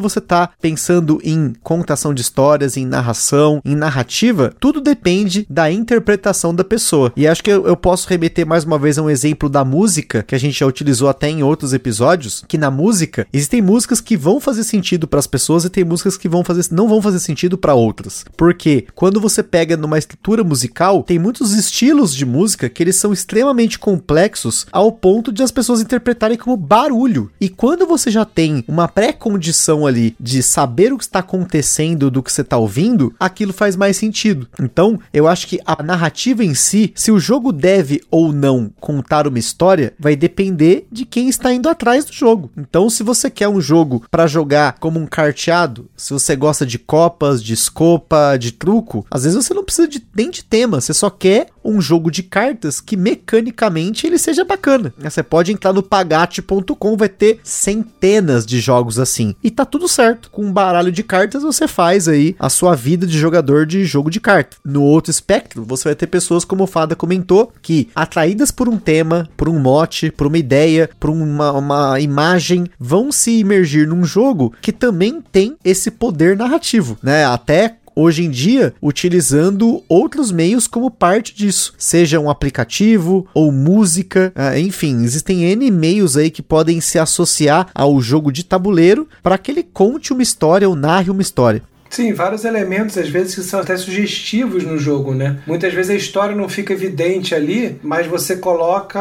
você está pensando em contação de histórias, em narração, em narrativa, tudo depende da interpretação da pessoa. E acho que eu, eu posso remeter mais uma vez a um exemplo da música, que a gente já utilizou até em outros episódios, que na música existem músicas que vão fazer sentido para as pessoas e tem músicas que vão fazer, não vão fazer sentido para outras. Porque quando você pega numa estrutura musical, tem muitos estilos de música que eles são extremamente complexos ao ponto de as pessoas interpretarem como barulho. E quando você já tem uma pré-condição ali de saber o que está acontecendo do que você está ouvindo, aquilo faz mais sentido. Então, eu acho que a narrativa em si, se o jogo deve ou não contar uma história, vai depender de quem está indo atrás do jogo. Então, se você quer um jogo para jogar como um carteado, se você gosta de copas, de escopa, de truco, às vezes você não precisa de, nem de tema, você só quer um jogo de cartas que mecanicamente ele seja bacana. Você pode entrar no pagate.com, vai ter centenas de jogos assim. E tá tudo certo. Com um baralho de cartas você faz aí a sua vida de jogador de jogo de carta. No outro espectro, você vai ter pessoas como o Fada comentou, que atraídas por um tema, por um mote, por uma ideia, por uma, uma imagem, vão se imergir num jogo que também tem esse poder narrativo, né? Até hoje em dia utilizando outros meios como parte disso, seja um aplicativo ou música, ah, enfim, existem N meios aí que podem se associar ao jogo de tabuleiro para que ele conte uma história ou narre uma história. Sim, vários elementos, às vezes, que são até sugestivos no jogo, né? Muitas vezes a história não fica evidente ali, mas você coloca.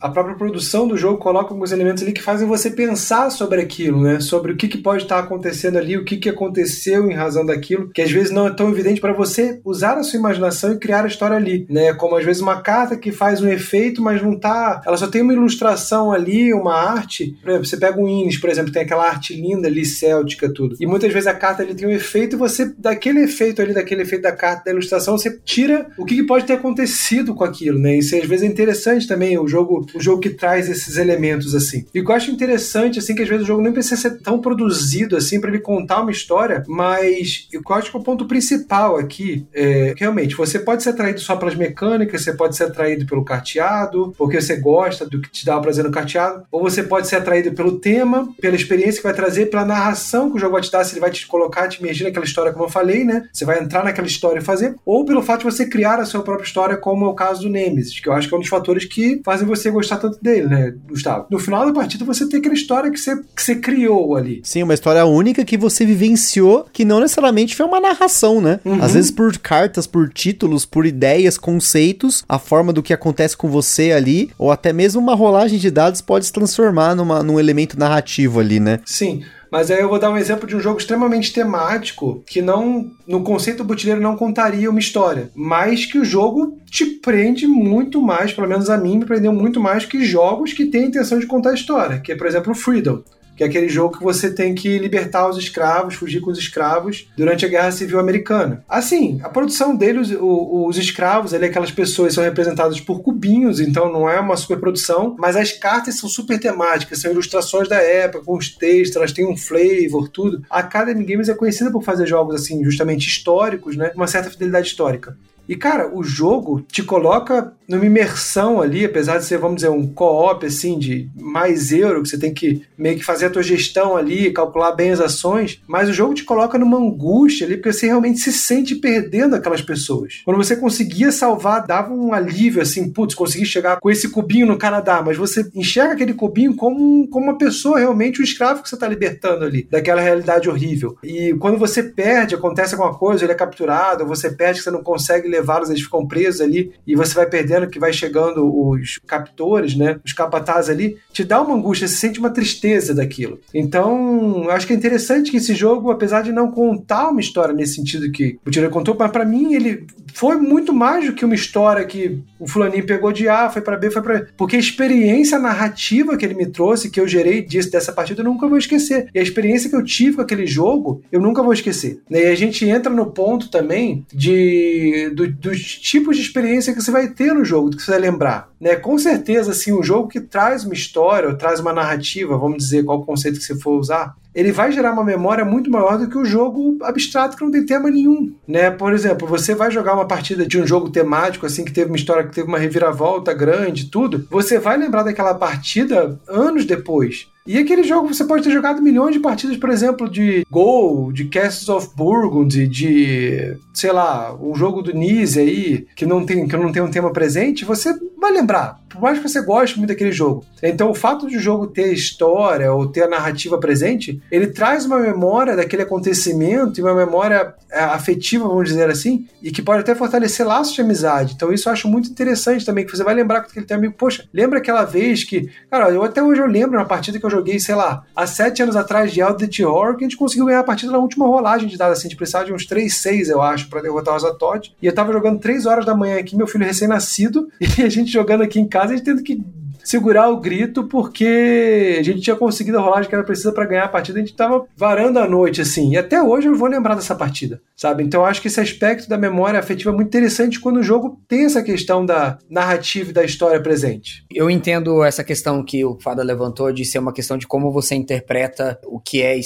A própria produção do jogo coloca alguns elementos ali que fazem você pensar sobre aquilo, né? Sobre o que, que pode estar acontecendo ali, o que, que aconteceu em razão daquilo, que às vezes não é tão evidente para você usar a sua imaginação e criar a história ali, né? Como às vezes uma carta que faz um efeito, mas não tá. Ela só tem uma ilustração ali, uma arte. Por exemplo, você pega um Ines, por exemplo, tem aquela arte linda ali, céltica, tudo. E muitas vezes a carta ali ele tem um efeito e você, daquele efeito ali, daquele efeito da carta, da ilustração, você tira o que pode ter acontecido com aquilo, né? Isso às vezes é interessante também, o jogo, o jogo que traz esses elementos assim. E o que eu acho interessante, assim, que às vezes o jogo nem precisa ser tão produzido assim para ele contar uma história, mas eu acho que o ponto principal aqui é realmente você pode ser atraído só pelas mecânicas, você pode ser atraído pelo carteado, porque você gosta do que te dá o prazer no carteado, ou você pode ser atraído pelo tema, pela experiência que vai trazer, pela narração que o jogo vai te dar, se ele vai te colocar, te imergir naquela história, como eu falei, né? Você vai entrar naquela história e fazer, ou pelo fato de você criar a sua própria história, como é o caso do Nemesis, que eu acho que é um dos fatores que fazem você gostar tanto dele, né, Gustavo? No final da partida você tem aquela história que você, que você criou ali. Sim, uma história única que você vivenciou, que não necessariamente foi uma narração, né? Uhum. Às vezes por cartas, por títulos, por ideias, conceitos, a forma do que acontece com você ali, ou até mesmo uma rolagem de dados pode se transformar numa, num elemento narrativo ali, né? Sim. Mas aí eu vou dar um exemplo de um jogo extremamente temático que não, no conceito botileiro, não contaria uma história, mas que o jogo te prende muito mais, pelo menos a mim me prendeu muito mais que jogos que têm a intenção de contar história, que é, por exemplo, o Freedom que é aquele jogo que você tem que libertar os escravos, fugir com os escravos durante a Guerra Civil Americana. Assim, a produção dele, os, os escravos, ali, aquelas pessoas são representadas por cubinhos, então não é uma superprodução, mas as cartas são super temáticas, são ilustrações da época, com os textos, elas têm um flavor, tudo. A Academy Games é conhecida por fazer jogos assim, justamente históricos, né? Uma certa fidelidade histórica. E, cara, o jogo te coloca numa imersão ali, apesar de ser, vamos dizer, um co-op, assim, de mais euro, que você tem que meio que fazer a tua gestão ali, calcular bem as ações, mas o jogo te coloca numa angústia ali, porque você realmente se sente perdendo aquelas pessoas. Quando você conseguia salvar, dava um alívio, assim, putz, consegui chegar com esse cubinho no Canadá, mas você enxerga aquele cubinho como, como uma pessoa, realmente, um escravo que você está libertando ali, daquela realidade horrível. E quando você perde, acontece alguma coisa, ele é capturado, você perde, você não consegue levá-los, eles ficam presos ali, e você vai perdendo que vai chegando os captores, né, os capatazes ali, te dá uma angústia, você sente uma tristeza daquilo. Então, eu acho que é interessante que esse jogo, apesar de não contar uma história nesse sentido que o Tira contou, mas para mim ele foi muito mais do que uma história que o fulaninho pegou de A, foi para B, foi para porque a experiência narrativa que ele me trouxe, que eu gerei disso dessa partida, eu nunca vou esquecer. E a experiência que eu tive com aquele jogo, eu nunca vou esquecer. E a gente entra no ponto também de do, dos tipos de experiência que você vai ter no jogo, do que você vai lembrar. Né? Com certeza, assim, um jogo que traz uma história, ou traz uma narrativa, vamos dizer qual conceito que você for usar, ele vai gerar uma memória muito maior do que o jogo abstrato que não tem tema nenhum, né? Por exemplo, você vai jogar uma partida de um jogo temático assim que teve uma história que teve uma reviravolta grande, tudo, você vai lembrar daquela partida anos depois. E aquele jogo você pode ter jogado milhões de partidas, por exemplo, de Go, de Castles of Burgundy, de, sei lá, um jogo do Nise aí, que não tem, que não tem um tema presente, você vai lembrar, por mais que você goste muito daquele jogo. Então, o fato de o jogo ter história ou ter a narrativa presente, ele traz uma memória daquele acontecimento e uma memória é, afetiva, vamos dizer assim, e que pode até fortalecer laços de amizade. Então, isso eu acho muito interessante também, que você vai lembrar com aquele teu amigo, poxa, lembra aquela vez que, cara, eu até hoje eu lembro uma partida que eu joguei, sei lá, há sete anos atrás de Eldritch Horror, que a gente conseguiu ganhar a partida na última rolagem de dados, assim, a gente precisava de uns 3, 6, eu acho, para derrotar o Azatoth. E eu tava jogando 3 horas da manhã aqui, meu filho recém-nascido, (laughs) e a gente jogando aqui em casa, a gente tendo que segurar o grito porque a gente tinha conseguido a rolagem que era precisa para ganhar a partida, a gente tava varando a noite assim. E até hoje eu vou lembrar dessa partida, sabe? Então eu acho que esse aspecto da memória afetiva é muito interessante quando o jogo tem essa questão da narrativa e da história presente. Eu entendo essa questão que o Fada levantou de ser uma questão de como você interpreta o que é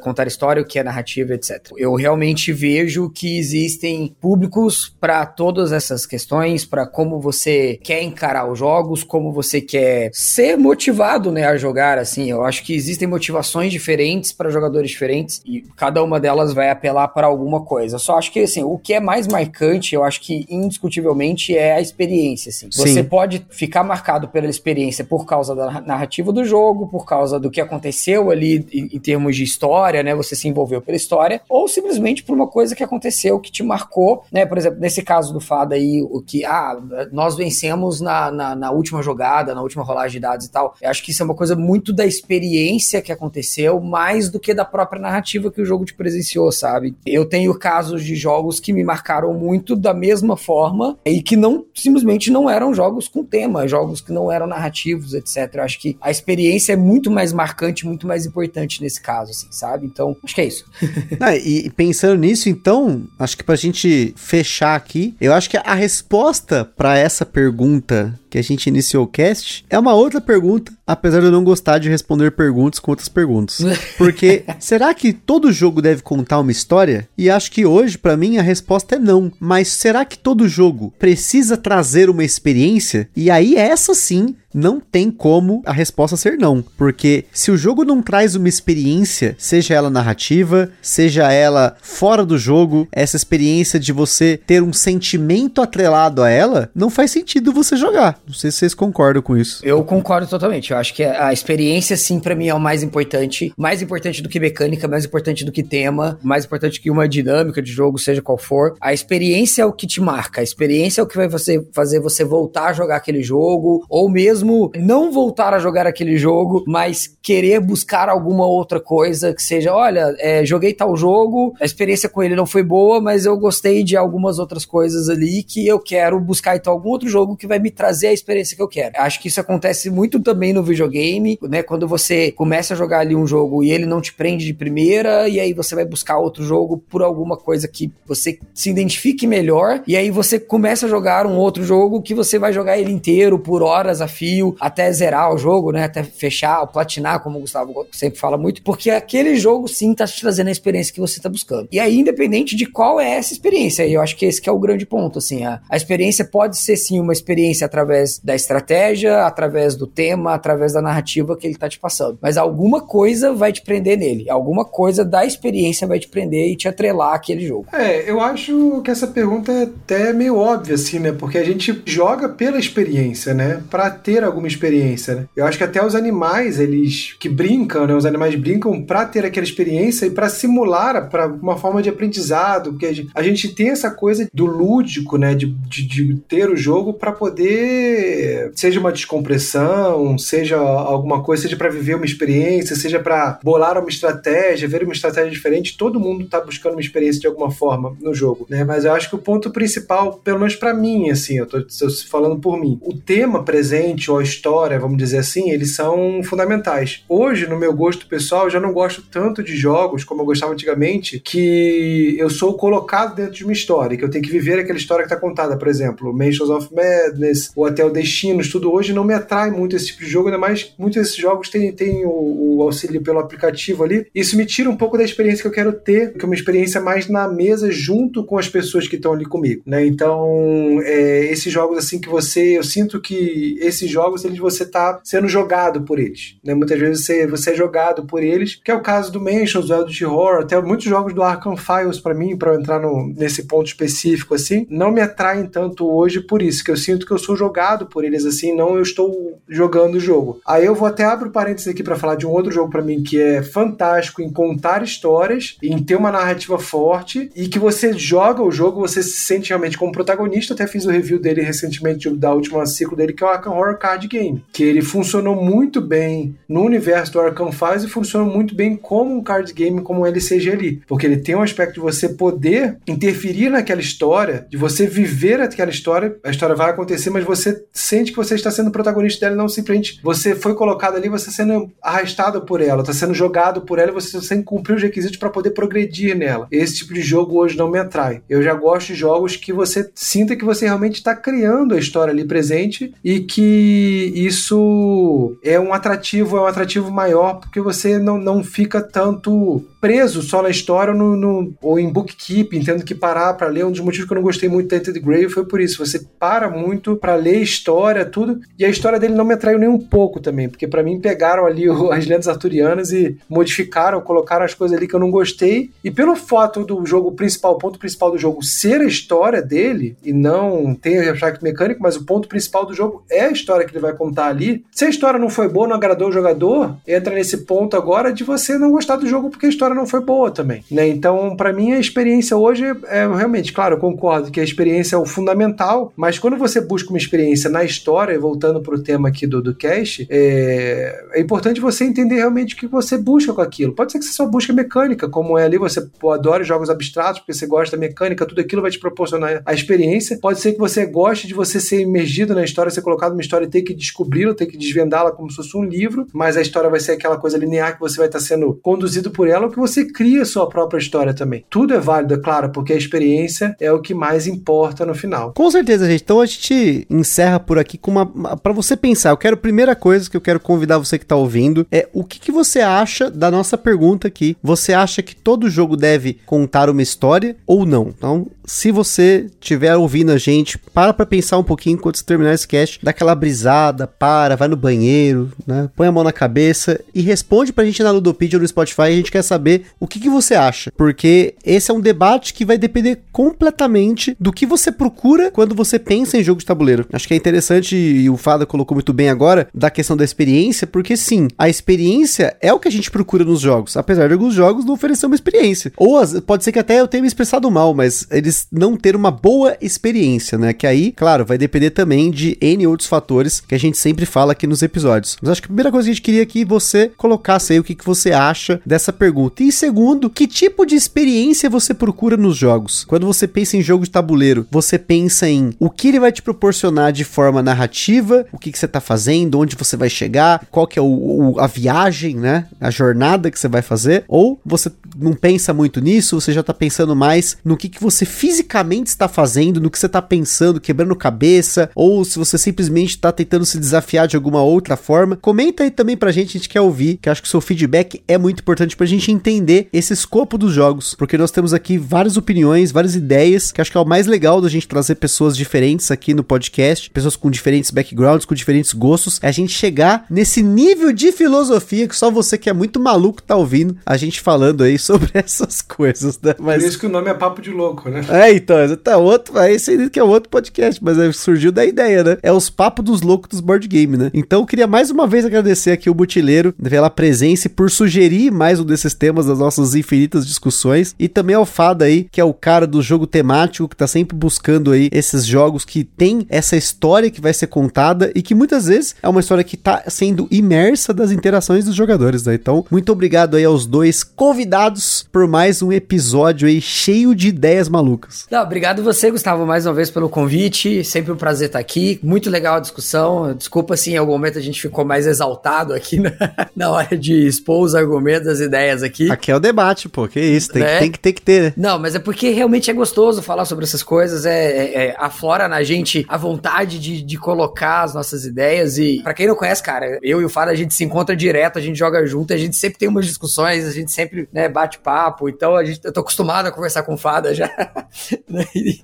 contar história, o que é narrativa, etc. Eu realmente vejo que existem públicos para todas essas questões, para como você quer encarar os jogos, como você quer é ser motivado, né, a jogar assim. Eu acho que existem motivações diferentes para jogadores diferentes e cada uma delas vai apelar para alguma coisa. Eu só acho que assim, o que é mais marcante, eu acho que indiscutivelmente é a experiência, assim. Sim. Você pode ficar marcado pela experiência por causa da narrativa do jogo, por causa do que aconteceu ali em, em termos de história, né? Você se envolveu pela história, ou simplesmente por uma coisa que aconteceu que te marcou, né? Por exemplo, nesse caso do Fada aí, o que ah, nós vencemos na, na, na última jogada, na última última rolagem de dados e tal. Eu acho que isso é uma coisa muito da experiência que aconteceu, mais do que da própria narrativa que o jogo te presenciou, sabe? Eu tenho casos de jogos que me marcaram muito da mesma forma e que não simplesmente não eram jogos com tema, jogos que não eram narrativos, etc. Eu acho que a experiência é muito mais marcante, muito mais importante nesse caso, assim, sabe? Então, acho que é isso. (laughs) ah, e pensando nisso, então, acho que pra gente fechar aqui, eu acho que a resposta para essa pergunta que a gente iniciou o cast, é uma outra pergunta, apesar de eu não gostar de responder perguntas com outras perguntas. (laughs) Porque será que todo jogo deve contar uma história? E acho que hoje, para mim, a resposta é não. Mas será que todo jogo precisa trazer uma experiência? E aí, essa sim não tem como a resposta ser não. Porque se o jogo não traz uma experiência, seja ela narrativa, seja ela fora do jogo, essa experiência de você ter um sentimento atrelado a ela, não faz sentido você jogar. Não sei se vocês concordam com isso. Eu concordo totalmente. Eu acho que a experiência, sim, para mim é o mais importante. Mais importante do que mecânica, mais importante do que tema, mais importante que uma dinâmica de jogo, seja qual for. A experiência é o que te marca. A experiência é o que vai fazer você voltar a jogar aquele jogo, ou mesmo não voltar a jogar aquele jogo, mas querer buscar alguma outra coisa que seja, olha, é, joguei tal jogo, a experiência com ele não foi boa, mas eu gostei de algumas outras coisas ali que eu quero buscar então algum outro jogo que vai me trazer a experiência que eu quero. Acho que isso acontece muito também no videogame, né? Quando você começa a jogar ali um jogo e ele não te prende de primeira, e aí você vai buscar outro jogo por alguma coisa que você se identifique melhor, e aí você começa a jogar um outro jogo que você vai jogar ele inteiro por horas a fio, até zerar o jogo, né? Até fechar, platinar, como o Gustavo sempre fala muito, porque aquele jogo sim tá te trazendo a experiência que você tá buscando. E aí, independente de qual é essa experiência, eu acho que esse que é o grande ponto, assim, a, a experiência pode ser sim uma experiência através da estratégia, através do tema, através da narrativa que ele tá te passando. Mas alguma coisa vai te prender nele, alguma coisa da experiência vai te prender e te atrelar aquele jogo. É, eu acho que essa pergunta é até meio óbvia, assim, né? Porque a gente joga pela experiência, né? Para ter alguma experiência, né? Eu acho que até os animais, eles que brincam, né? Os animais brincam para ter aquela experiência e para simular para uma forma de aprendizado, porque a gente, tem essa coisa do lúdico, né? De, de, de ter o jogo para poder seja uma descompressão, seja alguma coisa, seja para viver uma experiência, seja para bolar uma estratégia, ver uma estratégia diferente, todo mundo está buscando uma experiência de alguma forma no jogo, né? Mas eu acho que o ponto principal, pelo menos para mim, assim, eu tô, tô falando por mim, o tema presente ou a história, vamos dizer assim, eles são fundamentais. Hoje, no meu gosto pessoal, eu já não gosto tanto de jogos como eu gostava antigamente, que eu sou colocado dentro de uma história, que eu tenho que viver aquela história que está contada, por exemplo, Mansions of Madness, ou até o Destinos, tudo hoje não me atrai muito esse tipo de jogo, ainda mais muitos desses jogos têm, têm o, o, auxílio pelo aplicativo ali. Isso me tira um pouco da experiência que eu quero ter, que é uma experiência mais na mesa junto com as pessoas que estão ali comigo, né? Então, é, esses jogos assim que você, eu sinto que esses jogos eles você tá sendo jogado por eles, né? Muitas vezes você, você é jogado por eles, que é o caso do Mansions, do Eldritch Horror, até muitos jogos do Arkham Files para mim, para entrar no, nesse ponto específico assim, não me atraem tanto hoje por isso, que eu sinto que eu sou jogado por eles assim, não eu estou jogando o jogo. Aí eu vou até abrir parênteses aqui para falar de um outro jogo para mim que é fantástico em contar histórias, em ter uma narrativa forte e que você joga o jogo, você se sente realmente como protagonista. Até fiz o review dele recentemente da última ciclo dele, que é o Arkham Horror Game, que ele funcionou muito bem no universo do Arkham Files e funciona muito bem como um card game, como um LCG ali, porque ele tem um aspecto de você poder interferir naquela história, de você viver aquela história, a história vai acontecer, mas você sente que você está sendo protagonista dela, não simplesmente você foi colocado ali, você está sendo arrastado por ela, está sendo jogado por ela e você tem que cumprir os requisitos para poder progredir nela. Esse tipo de jogo hoje não me atrai. Eu já gosto de jogos que você sinta que você realmente está criando a história ali presente e que isso é um atrativo, é um atrativo maior porque você não, não fica tanto preso só na história no, no ou em bookkeeping, tendo que parar para ler. Um dos motivos que eu não gostei muito de Tainted Grave foi por isso. Você para muito para ler história, tudo. E a história dele não me atraiu nem um pouco também, porque para mim pegaram ali o, as lendas arturianas e modificaram, colocaram as coisas ali que eu não gostei. E pelo fato do jogo principal, o ponto principal do jogo ser a história dele, e não tem o aspecto mecânico, mas o ponto principal do jogo é a história que ele vai contar ali. Se a história não foi boa, não agradou o jogador, entra nesse ponto agora de você não gostar do jogo porque a história história não foi boa também, né? Então, para mim, a experiência hoje é realmente, claro, eu concordo que a experiência é o fundamental, mas quando você busca uma experiência na história, voltando para o tema aqui do, do cast, é, é importante você entender realmente o que você busca com aquilo. Pode ser que você só busque mecânica, como é ali, você adora jogos abstratos, porque você gosta da mecânica, tudo aquilo vai te proporcionar a experiência. Pode ser que você goste de você ser imergido na história, ser colocado numa história e ter que descobri-la, ter que desvendá-la como se fosse um livro, mas a história vai ser aquela coisa linear que você vai estar sendo conduzido por ela, ou que você cria sua própria história também. Tudo é válido, é claro, porque a experiência é o que mais importa no final. Com certeza, gente. Então a gente encerra por aqui com uma. para você pensar. Eu quero, primeira coisa que eu quero convidar você que tá ouvindo é o que, que você acha da nossa pergunta aqui. Você acha que todo jogo deve contar uma história ou não? Então, se você estiver ouvindo a gente, para pra pensar um pouquinho enquanto você terminar esse cast, dá aquela brisada, para, vai no banheiro, né? Põe a mão na cabeça e responde pra gente na Ludopedia ou no Spotify. A gente quer saber o que, que você acha, porque esse é um debate que vai depender completamente do que você procura quando você pensa em jogo de tabuleiro. Acho que é interessante, e o Fada colocou muito bem agora, da questão da experiência, porque sim, a experiência é o que a gente procura nos jogos, apesar de alguns jogos não oferecer uma experiência. Ou pode ser que até eu tenha me expressado mal, mas eles não ter uma boa experiência, né? Que aí, claro, vai depender também de N outros fatores que a gente sempre fala aqui nos episódios. Mas acho que a primeira coisa que a gente queria é que você colocasse aí o que, que você acha dessa pergunta. E segundo, que tipo de experiência você procura nos jogos? Quando você pensa em jogo de tabuleiro, você pensa em o que ele vai te proporcionar de forma narrativa, o que, que você tá fazendo, onde você vai chegar, qual que é o, o, a viagem, né? A jornada que você vai fazer, ou você não pensa muito nisso, você já tá pensando mais no que, que você fisicamente está fazendo, no que você tá pensando, quebrando cabeça, ou se você simplesmente tá tentando se desafiar de alguma outra forma. Comenta aí também pra gente, a gente quer ouvir, que acho que o seu feedback é muito importante pra gente entender esse escopo dos jogos, porque nós temos aqui várias opiniões, várias ideias, que acho que é o mais legal da gente trazer pessoas diferentes aqui no podcast, pessoas com diferentes backgrounds, com diferentes gostos, é a gente chegar nesse nível de filosofia que só você que é muito maluco tá ouvindo a gente falando aí (laughs) sobre essas coisas, né? Mas... Por isso que o nome é Papo de Louco, né? É, (laughs) então, tá outro, aí você que é outro podcast, mas surgiu da ideia, né? É os papos dos loucos dos board game, né? Então, eu queria mais uma vez agradecer aqui o Butileiro pela presença e por sugerir mais um desses temas das nossas infinitas discussões e também ao Fada aí, que é o cara do jogo temático que tá sempre buscando aí esses jogos que tem essa história que vai ser contada e que muitas vezes é uma história que tá sendo imersa das interações dos jogadores, né? Então, muito obrigado aí aos dois convidados por mais um episódio aí cheio de ideias malucas. Não, obrigado você, Gustavo, mais uma vez pelo convite. Sempre um prazer estar aqui. Muito legal a discussão. Desculpa se em algum momento a gente ficou mais exaltado aqui na, (laughs) na hora de expor os argumentos, as ideias aqui. Aqui é o debate, pô. Que isso, tem, né? tem, que, tem que ter. Não, mas é porque realmente é gostoso falar sobre essas coisas. É, é, é aflora na gente a vontade de, de colocar as nossas ideias. E para quem não conhece, cara, eu e o Fara, a gente se encontra direto, a gente joga junto, a gente sempre tem umas discussões, a gente sempre né, bate papo. Então a gente, eu tô acostumado a conversar com o Fada já. (laughs)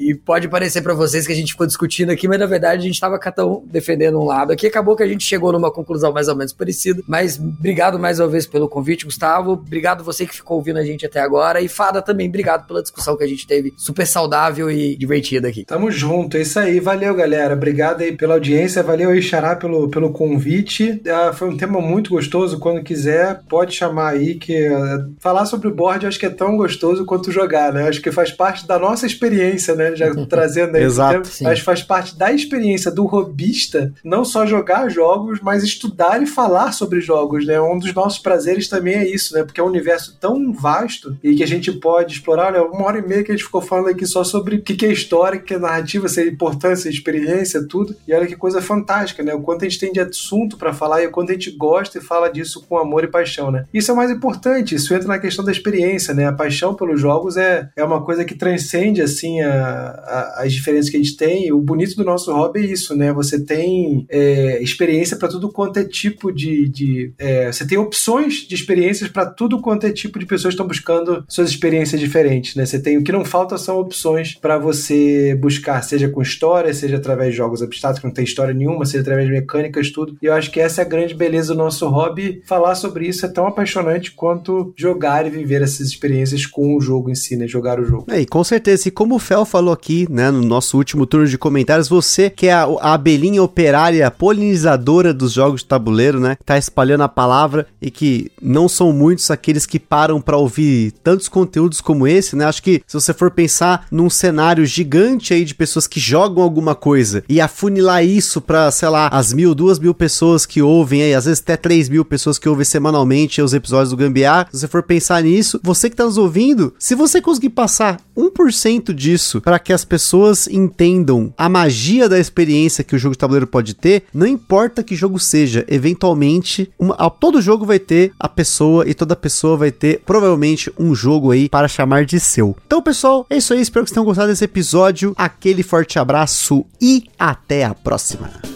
e pode parecer para vocês que a gente ficou discutindo aqui, mas na verdade a gente tava cada um defendendo um lado aqui. Acabou que a gente chegou numa conclusão mais ou menos parecida. Mas obrigado mais uma vez pelo convite, Gustavo. Obrigado você que ficou ouvindo a gente até agora. E Fada também, obrigado pela discussão que a gente teve. Super saudável e divertida aqui. Tamo junto, é isso aí. Valeu, galera. Obrigado aí pela audiência. Valeu aí, Xará, pelo, pelo convite. Ah, foi um tema muito gostoso. Quando quiser, pode chamar aí, que uh, falar sobre o board eu acho que é tão gostoso quanto jogar, né? Acho que faz parte da nossa experiência, né? Já (laughs) trazendo aí. Exato. mas faz parte da experiência do robista não só jogar jogos, mas estudar e falar sobre jogos, né? Um dos nossos prazeres também é isso, né? Porque é um universo tão vasto e que a gente pode explorar. Olha, uma hora e meia que a gente ficou falando aqui só sobre o que é história, o que é narrativa, se é importância, experiência, tudo. E olha que coisa fantástica, né? O quanto a gente tem de assunto para falar e o quanto a gente gosta e fala disso com amor e paixão, né? Isso é o mais importante, isso entra na questão da experiência, né? A paixão pelos jogos é, é uma coisa que transcende, assim, a, a, as diferenças que a gente tem. O bonito do nosso hobby é isso, né? Você tem é, experiência para tudo quanto é tipo de. de é, você tem opções de experiências para tudo quanto é tipo de pessoas que estão buscando suas experiências diferentes, né? Você tem o que não falta são opções para você buscar, seja com história, seja através de jogos abstratos que não tem história nenhuma, seja através de mecânicas, tudo. E eu acho que essa é a grande beleza do nosso hobby. Falar sobre isso é tão apaixonante quanto jogar e viver essas experiências com o jogo em si, né? Jogar o jogo. É, e com certeza. E como o Fel falou aqui, né, no nosso último turno de comentários, você que é a, a abelhinha operária polinizadora dos jogos de tabuleiro, né, tá espalhando a palavra e que não são muitos aqueles que param para ouvir tantos conteúdos como esse, né? Acho que se você for pensar num cenário gigante aí de pessoas que jogam alguma coisa e afunilar isso para, sei lá, as mil, duas mil pessoas que ouvem aí, às vezes até três mil pessoas que ouvem semanalmente os episódios do Gambiar, se você for pensar nisso, você que tá nos ouvindo, se você conseguir passar 1% disso para que as pessoas entendam a magia da experiência que o jogo de tabuleiro pode ter, não importa que jogo seja, eventualmente, uma, todo jogo vai ter a pessoa e toda pessoa vai ter provavelmente um jogo aí para chamar de seu. Então, pessoal, é isso aí. Espero que vocês tenham gostado desse episódio. Aquele forte abraço e até a próxima.